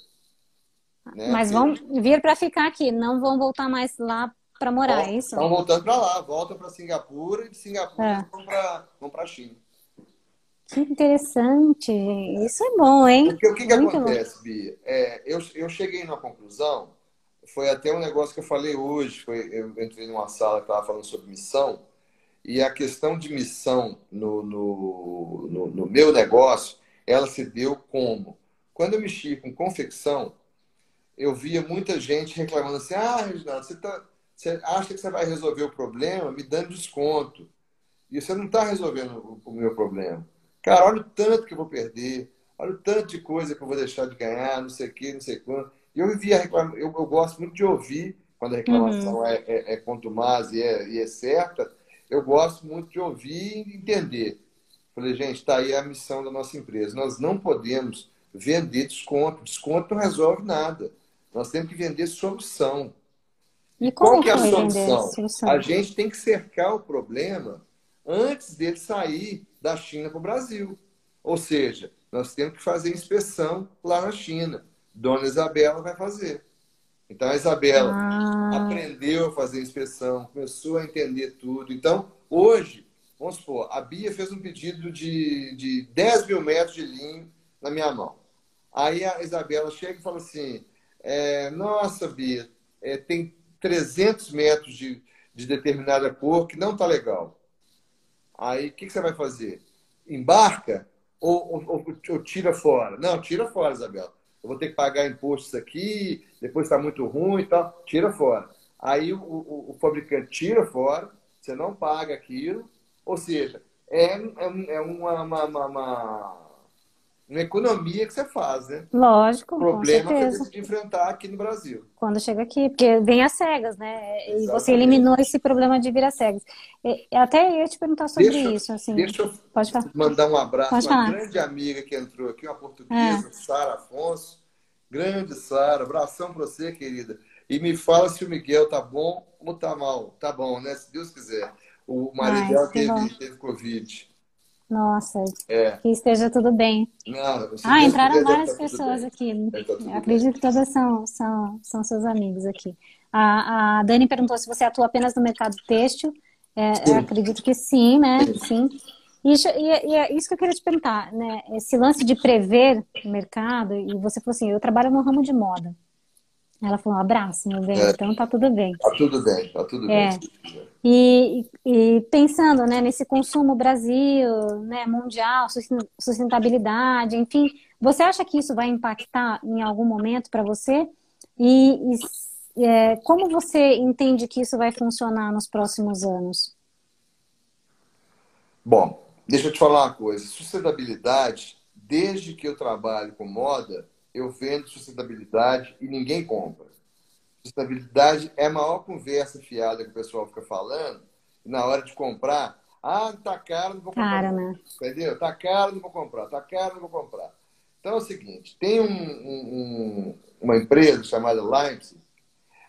Né? Mas vão vir para ficar aqui, não vão voltar mais lá para morar, é isso? Estão voltando para lá, voltam para Singapura e de Singapura é. vão para a China. Que interessante. Isso é bom, hein? Porque o que, que acontece, bom. Bia? É, eu, eu cheguei numa conclusão, foi até um negócio que eu falei hoje, foi, eu entrei numa sala que estava falando sobre missão, e a questão de missão no, no, no, no meu negócio, ela se deu como? Quando eu mexi com confecção, eu via muita gente reclamando assim: ah, Reginaldo, você, tá, você acha que você vai resolver o problema me dando desconto. E você não está resolvendo o meu problema. Cara, olha o tanto que eu vou perder, olha o tanto de coisa que eu vou deixar de ganhar, não sei o que, não sei quanto. E eu vivia reclamando, eu, eu, gosto muito de ouvir quando a reclamação uhum. é, é, é contumaz e é, e é certa, eu gosto muito de ouvir e entender. Falei, gente, está aí a missão da nossa empresa. Nós não podemos vender desconto. Desconto não resolve nada. Nós temos que vender solução. E qual que é a solução? solução? A gente tem que cercar o problema antes dele sair da China para o Brasil. Ou seja, nós temos que fazer inspeção lá na China. Dona Isabela vai fazer. Então a Isabela ah. aprendeu a fazer inspeção, começou a entender tudo. Então, hoje, vamos supor, a Bia fez um pedido de, de 10 mil metros de linho na minha mão. Aí a Isabela chega e fala assim: é, Nossa, Bia, é, tem 300 metros de, de determinada cor que não está legal. Aí o que, que, você vai fazer? Embarca ou, ou, ou tira fora? Não, tira fora, Isabela eu vou ter que pagar impostos aqui, depois está muito ruim e tal, tira fora. Aí o, o, o, fabricante tira fora, você não paga aquilo, ou seja, é, é, é uma, uma, uma, uma, uma economia que você faz, né? Lógico, problema com certeza. que você tem que enfrentar aqui no Brasil. Quando chega aqui, porque vem as cegas, né? Exatamente. E você eliminou esse problema de vir às cegas. Até eu ia te perguntar sobre deixa, isso. Assim. Deixa eu Pode falar. mandar um abraço Pode uma grande amiga que entrou aqui, uma portuguesa, é. Sara Afonso. Grande Sara, abração para você, querida. E me fala se o Miguel tá bom ou tá mal. Tá bom, né? Se Deus quiser. O marido dela teve, teve Covid. Nossa, é. que esteja tudo bem. Não, ah, entraram várias pessoas aqui. Tá acredito que todas são, são, são seus amigos aqui. A, a Dani perguntou se você atua apenas no mercado têxtil. É, acredito que sim, né? Sim. E, e, e, é isso que eu queria te perguntar, né? Esse lance de prever o mercado, e você falou assim, eu trabalho no ramo de moda. Ela falou, um abraço, meu bem, é. então tá tudo bem. Tá tudo bem, tá tudo é. bem. E, e, pensando né, nesse consumo Brasil, né, mundial, sustentabilidade, enfim, você acha que isso vai impactar em algum momento para você? E, e é, como você entende que isso vai funcionar nos próximos anos? Bom, deixa eu te falar uma coisa. Sustentabilidade, desde que eu trabalho com moda, eu vendo sustentabilidade e ninguém compra. Sustentabilidade é a maior conversa fiada que o pessoal fica falando. E na hora de comprar, ah, tá caro, não vou comprar. Cara, né? Entendeu? Tá caro, não vou comprar. Tá caro, não vou comprar. Então é o seguinte: tem um, um, uma empresa chamada Leipzig,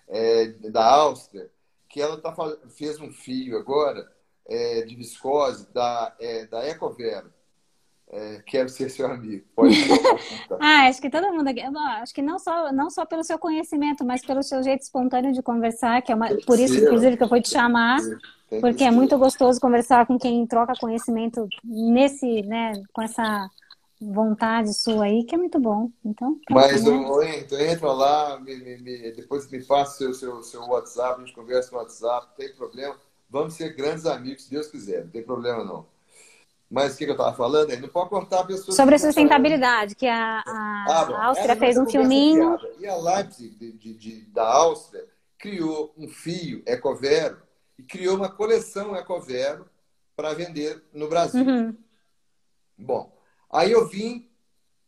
é, da Áustria, que ela tá, fez um fio agora é, de viscose da, é, da Ecovero é, quero ser seu amigo. Pode ah, acho que todo mundo aqui, acho que não só, não só pelo seu conhecimento, mas pelo seu jeito espontâneo de conversar, que é uma, por isso, ser, inclusive, que eu fui te chamar, porque é muito gostoso conversar com quem troca conhecimento nesse, né, com essa vontade sua aí, que é muito bom. Então, mas né? então entra lá, me, me, me, depois me passa seu, seu, seu WhatsApp, a gente conversa no WhatsApp, não tem problema. Vamos ser grandes amigos, se Deus quiser, não tem problema não. Mas o que, eu estava falando? Não pode cortar a pessoa. Sobre a sustentabilidade, que a, a, ah, a Áustria fez um filminho. E a Leipzig, de, de, de, da Áustria, criou um fio Ecovero e criou uma coleção Ecovero para vender no Brasil. Uhum. Bom, aí eu vim,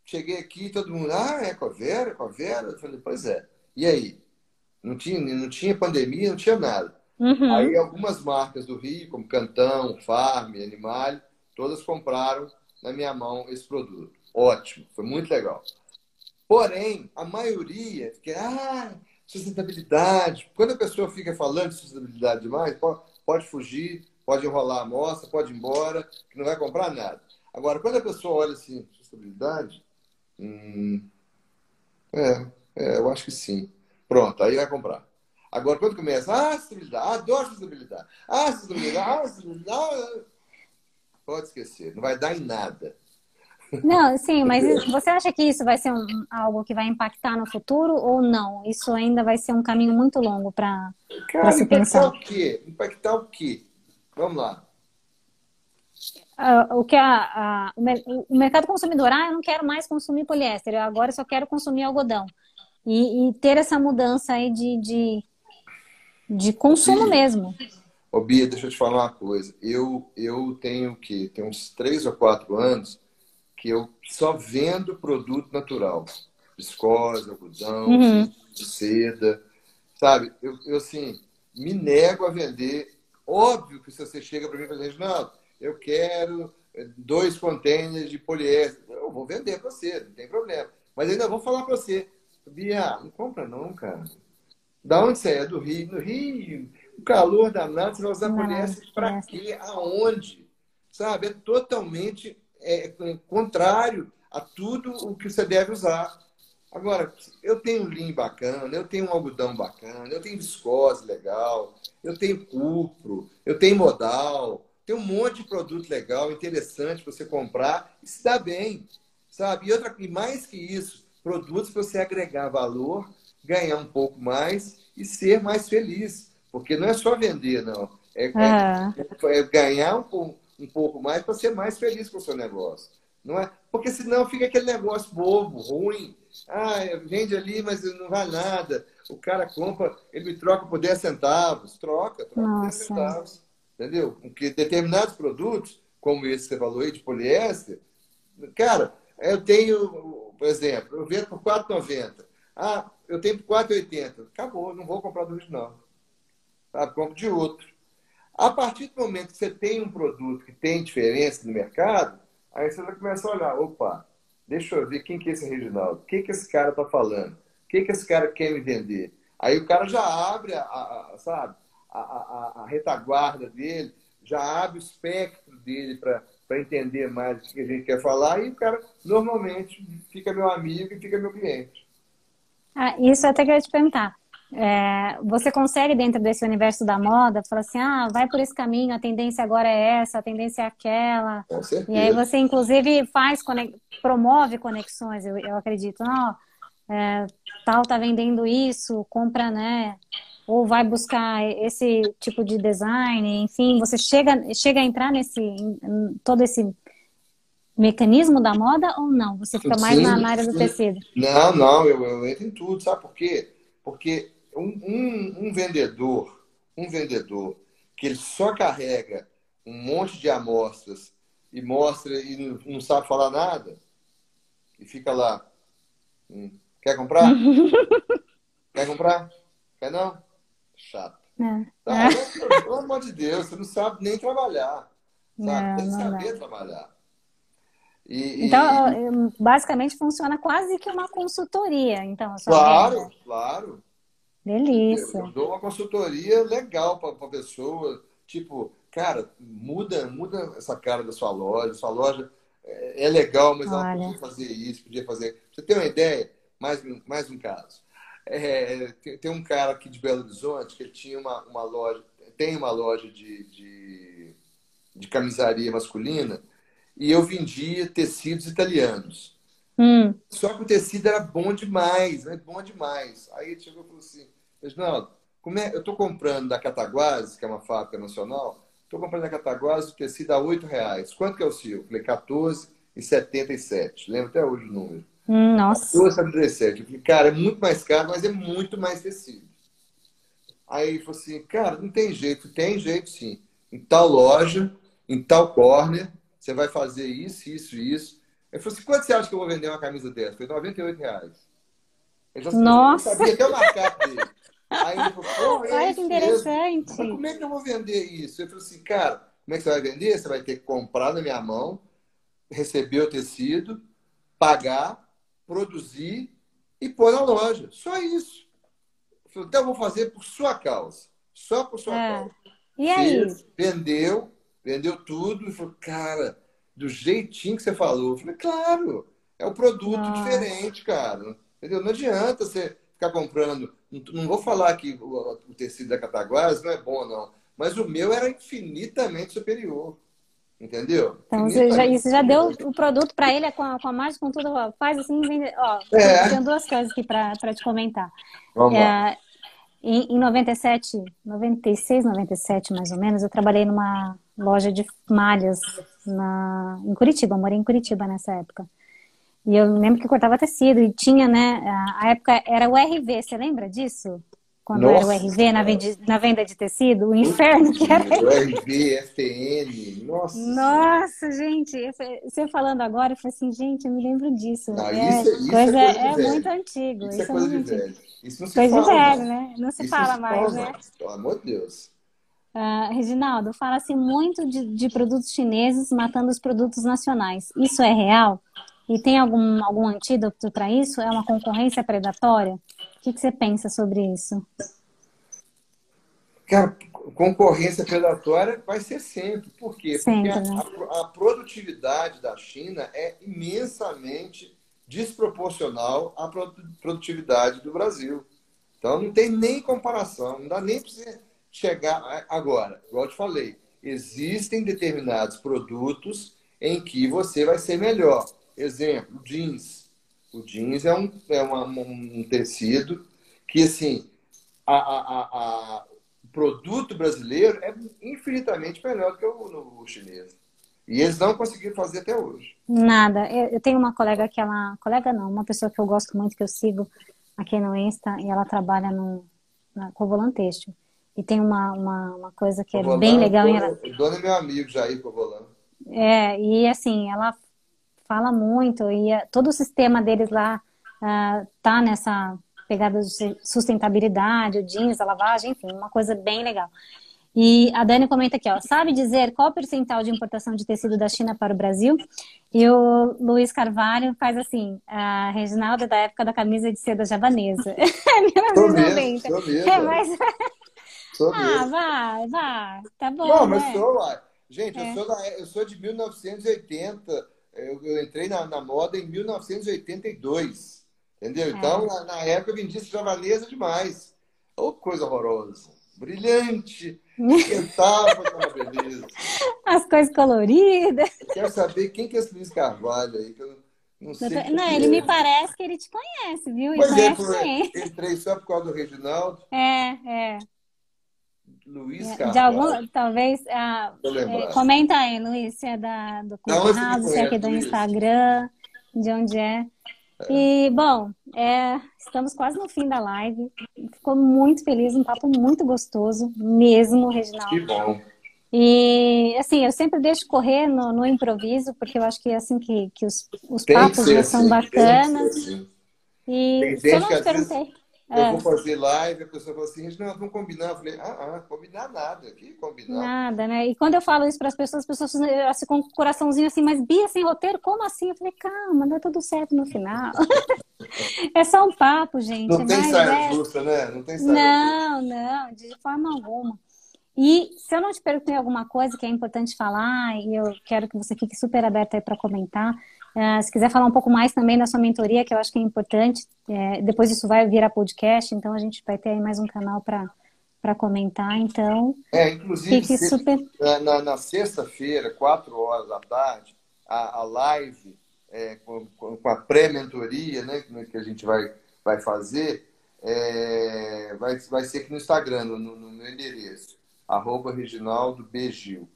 cheguei aqui, todo mundo, ah, Ecovero, Ecovero. Eu falei, pois é. E aí? Não tinha, não tinha pandemia, não tinha nada. Uhum. Aí algumas marcas do Rio, como Cantão, Farm, Animal, Todas compraram na minha mão esse produto. Ótimo, foi muito legal. Porém, a maioria fica, ah, sustentabilidade. Quando a pessoa fica falando de sustentabilidade demais, pode fugir, pode enrolar a amostra, pode ir embora, que não vai comprar nada. Agora, quando a pessoa olha assim, sustentabilidade, hum, é, é, eu acho que sim. Pronto, aí vai comprar. Agora, quando começa, ah, sustentabilidade, adoro sustentabilidade, ah, sustentabilidade, ah, sustentabilidade, Pode esquecer, não vai dar em nada. Não, sim, mas você acha que isso vai ser um, algo que vai impactar no futuro ou não? Isso ainda vai ser um caminho muito longo para se pensar. Impactar o quê? Impactar o quê? Vamos lá. Uh, o que a, a, o mercado consumidor, ah, eu não quero mais consumir poliéster, eu agora só quero consumir algodão. E, e ter essa mudança aí de, de, de consumo sim. mesmo. Ô, Bia, deixa eu te falar uma coisa. Eu, eu tenho que tem uns três ou quatro anos que eu só vendo produto natural. Viscose, algodão, uhum. seda. Sabe? Eu, eu, assim, me nego a vender. Óbvio que se você chega para mim e fala, assim, não, eu quero dois containers de poliéster. Eu vou vender para você, não tem problema. Mas ainda vou falar para você. Bia, não compra não, cara. Da onde você é? Do Rio. No Rio, o calor danado, você vai usar poliéster para quê? Aonde? Sabe? É totalmente é, contrário a tudo o que você deve usar. Agora, eu tenho linho bacana, eu tenho um algodão bacana, eu tenho viscose legal, eu tenho cupro, eu tenho modal, tem um monte de produto legal, interessante para você comprar e se dá bem, sabe? E, outra, e mais que isso, produtos para você agregar valor, ganhar um pouco mais e ser mais feliz. Porque não é só vender, não. É, é, é ganhar um, um, pouco mais para ser mais feliz com o seu negócio. Não é? Porque senão fica aquele negócio bobo, ruim. Ah, vende ali, mas não vai nada. O cara compra, ele me troca por 10 centavos. Troca, troca por 10 centavos. Entendeu? Porque determinados produtos, como esse que você falou aí, de poliéster, cara, eu tenho, por exemplo, eu vendo por 4,90. Ah, eu tenho por 4,80. Acabou, não vou comprar do original sabe? compro de outro. A partir do momento que você tem um produto que tem diferença no mercado, aí você vai começar a olhar, opa, deixa eu ver quem que é esse Reginaldo, o que, que esse cara está falando, o que, que esse cara quer me vender. Aí o cara já abre, a, a sabe, a, a, a, retaguarda dele, já abre o espectro dele para entender mais o que a gente quer falar e o cara normalmente fica meu amigo e fica meu cliente. Ah, isso até que eu ia te perguntar. É, você consegue, dentro desse universo da moda, falar assim: ah, vai por esse caminho, a tendência agora é essa, a tendência é aquela. Com certeza. E aí você, inclusive, faz, promove conexões, eu, eu acredito. Não, é, tal tá vendendo isso, compra, né? Ou vai buscar esse tipo de design, enfim, você chega, chega a entrar nesse, todo esse mecanismo da moda ou não? Você fica mais sim, na área do tecido? Não, não, eu, eu entro em tudo, sabe por quê? Porque um, um, um vendedor, um vendedor que ele só carrega um monte de amostras e mostra e não, não sabe falar nada e fica lá. Hum, quer comprar? quer comprar? Quer não? Chato. É. Tá? É. Pelo amor de Deus, você não sabe nem trabalhar. Sabe? Não, Tem que saber trabalhar. E, então, e... basicamente funciona quase que uma consultoria. Então, claro, claro. Delícia. Eu dou uma consultoria legal para a pessoa. Tipo, cara, muda, muda essa cara da sua loja. Sua loja é, é legal, mas Olha. ela podia fazer isso, podia fazer. Você tem uma ideia? Mais, mais um caso. É, tem, tem, um cara aqui de Belo Horizonte que ele tinha uma, uma loja, tem uma loja de, de, de camisaria masculina e eu vendia tecidos italianos. Hum. Só que o tecido era bom demais, né? bom demais. Aí ele chegou e falou assim, Reginaldo, como é? eu estou comprando da Cataguases, que é uma fábrica nacional, estou comprando da Cataguases o tecido a R$ reais. Quanto que é o seu? Eu falei, 14,77. Lembro até hoje o número. Hum, nossa. 14,77. Eu falei, cara, é muito mais caro, mas é muito mais tecido. Aí ele falou assim, cara, não tem jeito. Tem jeito sim. Em tal loja, em tal corner, você vai fazer isso, isso e isso. Ele falou assim, quanto você acha que eu vou vender uma camisa dessa? Foi 98 reais. Ele já Nossa! sabia até o markup dele. Aí ele falou, é Olha que interessante. Mas como é que eu vou vender isso? Eu falei assim, cara, como é que você vai vender? Você vai ter que comprar na minha mão, receber o tecido, pagar, produzir e pôr na loja. Só isso. Eu falei, então eu vou fazer por sua causa. Só por sua é. causa. E aí? Fez, vendeu, vendeu tudo e falou, cara, do jeitinho que você falou. Eu falei, claro, é um produto Nossa. diferente, cara. Entendeu? Não adianta você ficar comprando. Não vou falar que o, tecido da Cataguases não é bom, não. Mas o meu era infinitamente superior. Entendeu? Então, você já, isso já deu o produto para ele com a, com a margem, com tudo. Ó, faz assim, vende. Ó, é. Tenho duas coisas aqui para te comentar. Vamos é, lá. Em, em 97, 96, 97 mais ou menos, eu trabalhei numa loja de malhas na, em Curitiba. Eu morei em Curitiba nessa época. E eu lembro que cortava tecido e tinha, né? A época era o RV, você lembra disso? Quando Nossa, era o RV na venda, na venda de tecido, o inferno que era. O RV, FTN, nossa. Nossa, gente, você falando agora, eu falei assim, gente, eu me lembro disso. Não, é, isso, isso coisa, é, coisa é muito antigo. Isso, é isso é coisa de velho. Isso não se coisa fala. de velho, né? Não se fala não mais, se né? Pelo amor de Deus. Uh, Reginaldo, fala-se muito de, de, produtos chineses matando os produtos nacionais. Isso é real? E tem algum, algum antídoto para isso? É uma concorrência predatória? O que, que, você pensa sobre isso? Cara, concorrência predatória vai ser sempre. Por quê? Sempre, Porque né? a, a produtividade da China é imensamente desproporcional à produtividade do Brasil. Então não tem nem comparação, não dá nem para você chegar. Agora, igual eu te falei, existem determinados produtos em que você vai ser melhor. Exemplo, jeans. O jeans é um, é uma, um tecido que, assim, a, a, a, o produto brasileiro é infinitamente melhor do que o, o chinês. E eles não conseguiram fazer até hoje. Nada. Eu tenho uma colega que ela. Colega não, uma pessoa que eu gosto muito, que eu sigo aqui no Insta, e ela trabalha no, na Covolan Têxtil. E tem uma, uma, uma coisa que é bem legal ela. O dono é meu amigo, Jair Covolan. É, e assim, ela fala muito, e é, todo o sistema deles lá uh, tá nessa pegada de sustentabilidade, o jeans, a lavagem, enfim, uma coisa bem legal. E a Dani comenta aqui, ó, sabe dizer qual o percentual de importação de tecido da China para o Brasil? E o Luiz Carvalho faz assim, a Reginaldo é da época da camisa de seda javanesa. 1990. Tô mesmo, tô mesmo. É, mas Sou ah, mesmo. vai, vai. Tá bom. Não, mas né? sou, uai. Gente, É. eu, sou da, eu sou de 1980. Eu, eu entrei na, na moda em 1982. Entendeu? É. Então, na, na época, eu vendia javanesa demais. Ô, coisa horrorosa. Brilhante. Esquentava, uma beleza. As coisas coloridas. Eu quero saber quem que é esse Luiz Carvalho aí, que eu não sei. Não, ele é. me parece que ele te conhece, viu? Pois é, conhece por- entrei só por causa do Reginaldo. É, é. Luiz De Carvalho. algum, talvez. ah, é, comenta aí, Luiz, se é da, do Clubhouse, se é aqui do? Instagram, de onde é. E, bom, é, estamos quase no fim da live. Ficou muito feliz, um papo muito gostoso, mesmo, Reginaldo. Que bom. E, assim, eu sempre deixo correr no, no improviso, porque eu acho que é assim que, que os, os que papos ser né, assim. são tem que bacanas. ser assim. E Tem eu não que te às vezes perguntei. Eu É, vou fazer live, a pessoa fala assim, não, vamos combinar. Eu falei, ah, ah, combinar nada. Que combinar? nada, né? E quando eu falo isso para as pessoas, as pessoas elas ficam com o coraçãozinho assim, mas Bia, sem roteiro, como assim? Eu falei, calma, dá tudo certo no final. é só um papo, gente. Não é tem saia é- justa, né? Não tem saia justa. Não, não, de forma alguma. E se eu não te perguntei alguma coisa que é importante falar, e eu quero que você fique super aberta aí para comentar, eh, se quiser falar um pouco mais também da sua mentoria, que eu acho que é importante, eh, depois isso vai virar podcast, então a gente vai ter aí mais um canal para para comentar, então É, inclusive, fique se- super. na, na- sexta-feira, quatro horas da tarde, a, a live é, com, com com a pré-mentoria, né, que a gente vai, vai fazer, é, vai, vai ser aqui no Instagram, no, no meu endereço, arroba Reginaldo Begil.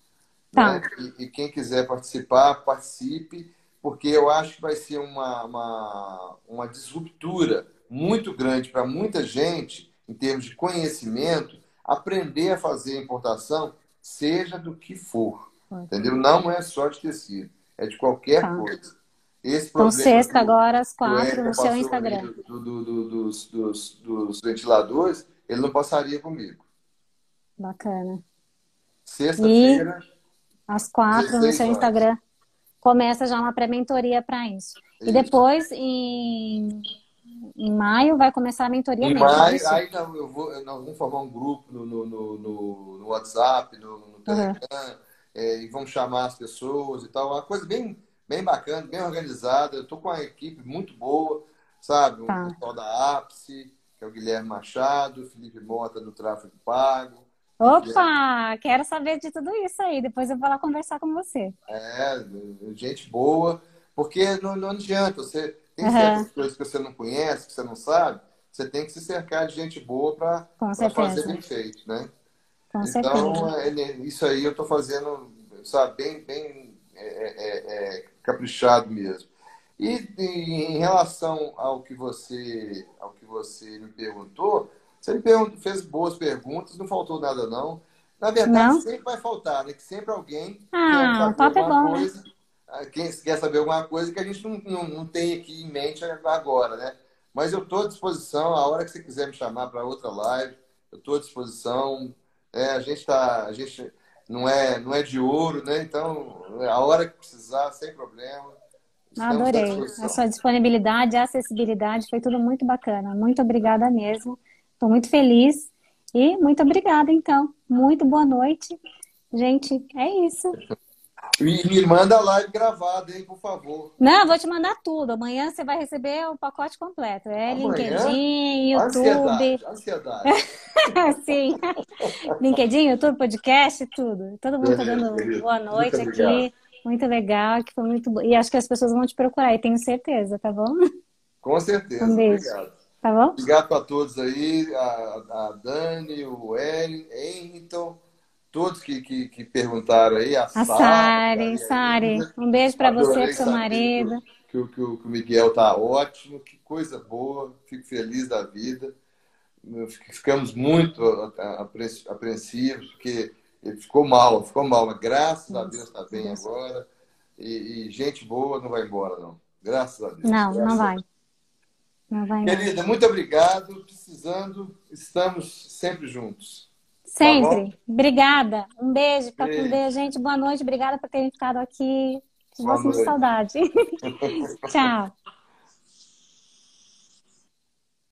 Tá. né? E, e quem quiser participar, participe, porque eu acho que vai ser uma, uma, uma disruptura muito grande para muita gente, em termos de conhecimento, aprender a fazer importação, seja do que for. Entendeu? Não é só de tecido, é de qualquer Tá. coisa. Esse Então, sexta do- agora, às quatro, no seu Instagram. do- do- do- dos, dos, dos ventiladores, ele não passaria comigo. Bacana. Sexta-feira, Às quatro, no 16 seu horas. Instagram. Começa já uma pré-mentoria para isso. E Isso. depois, em, em maio, vai começar a mentoria Em mesmo. é maio, isso? aí não, eu vou, nós vamos formar um grupo no, no, no, no- WhatsApp, no, no Telegram, é, e vamos chamar as pessoas e tal. Uma coisa bem, bem bacana, bem organizada. Eu estou com uma equipe muito boa, sabe? O Tá. pessoal da Ápice, que é o Guilherme Machado, o Felipe Mota do Tráfego Pago. Opa, quero saber de tudo isso aí. Depois eu vou lá conversar com você. É, gente boa, porque não, não adianta, você tem Aham. certas coisas que você não conhece, que você não sabe, você tem que se cercar de gente boa para fazer bem feito, né? Com Então, certeza. é, isso aí eu estou fazendo, sabe, bem, bem é, é, é, caprichado mesmo. E, e em relação ao que você, ao que você me perguntou, você fez boas perguntas, não faltou nada não. Na verdade, Não? sempre vai faltar, né? Que sempre alguém Ah, quer saber é alguma bom, né? coisa, ah, quem quer saber alguma coisa que a gente não, não, não tem aqui em mente agora, né? Mas eu estou à disposição, a hora que você quiser me chamar para outra live, eu estou à disposição. É, a gente tá, a gente não é, não é de ouro, né? Então, a hora que precisar, sem problema. à Adorei. A sua disponibilidade, a acessibilidade, foi tudo muito bacana. Muito obrigada mesmo. Estou muito feliz. E muito obrigada, então. Muito boa noite. Gente, é isso. E me manda a live gravada, hein, por favor. Não, vou te mandar tudo. Amanhã você vai receber o pacote completo. É Amanhã? LinkedIn, YouTube. Ansiedade, ansiedade. Sim. LinkedIn, YouTube, podcast, tudo. Todo mundo está dando boa noite Muito aqui. Muito legal, que foi muito bom. E acho que as pessoas vão te procurar, e tenho certeza, tá bom? Com certeza. Um beijo. Obrigado. Tá bom? Obrigado para todos aí, a, a Dani, o Henriton, todos que, que, que perguntaram aí, a, A Sara, Sari, a Sari, Elisa. um beijo para você, pro seu marido. Que, o- que, que o Miguel tá ótimo, que coisa boa, fico feliz da vida. Ficamos muito apre- apreensivos, porque ele ficou mal, ficou mal, mas graças a Deus está bem Deus. agora. E, e gente boa não vai embora, não. Graças a Deus. Não, Graças não a vai. Deus. Não vai não. Querida, muito obrigado. Precisando, estamos sempre juntos. Sempre. Obrigada. Um beijo. Fica com. Deus, gente. Boa noite. Obrigada por terem ficado aqui. Boa Gosto de saudade. Tchau.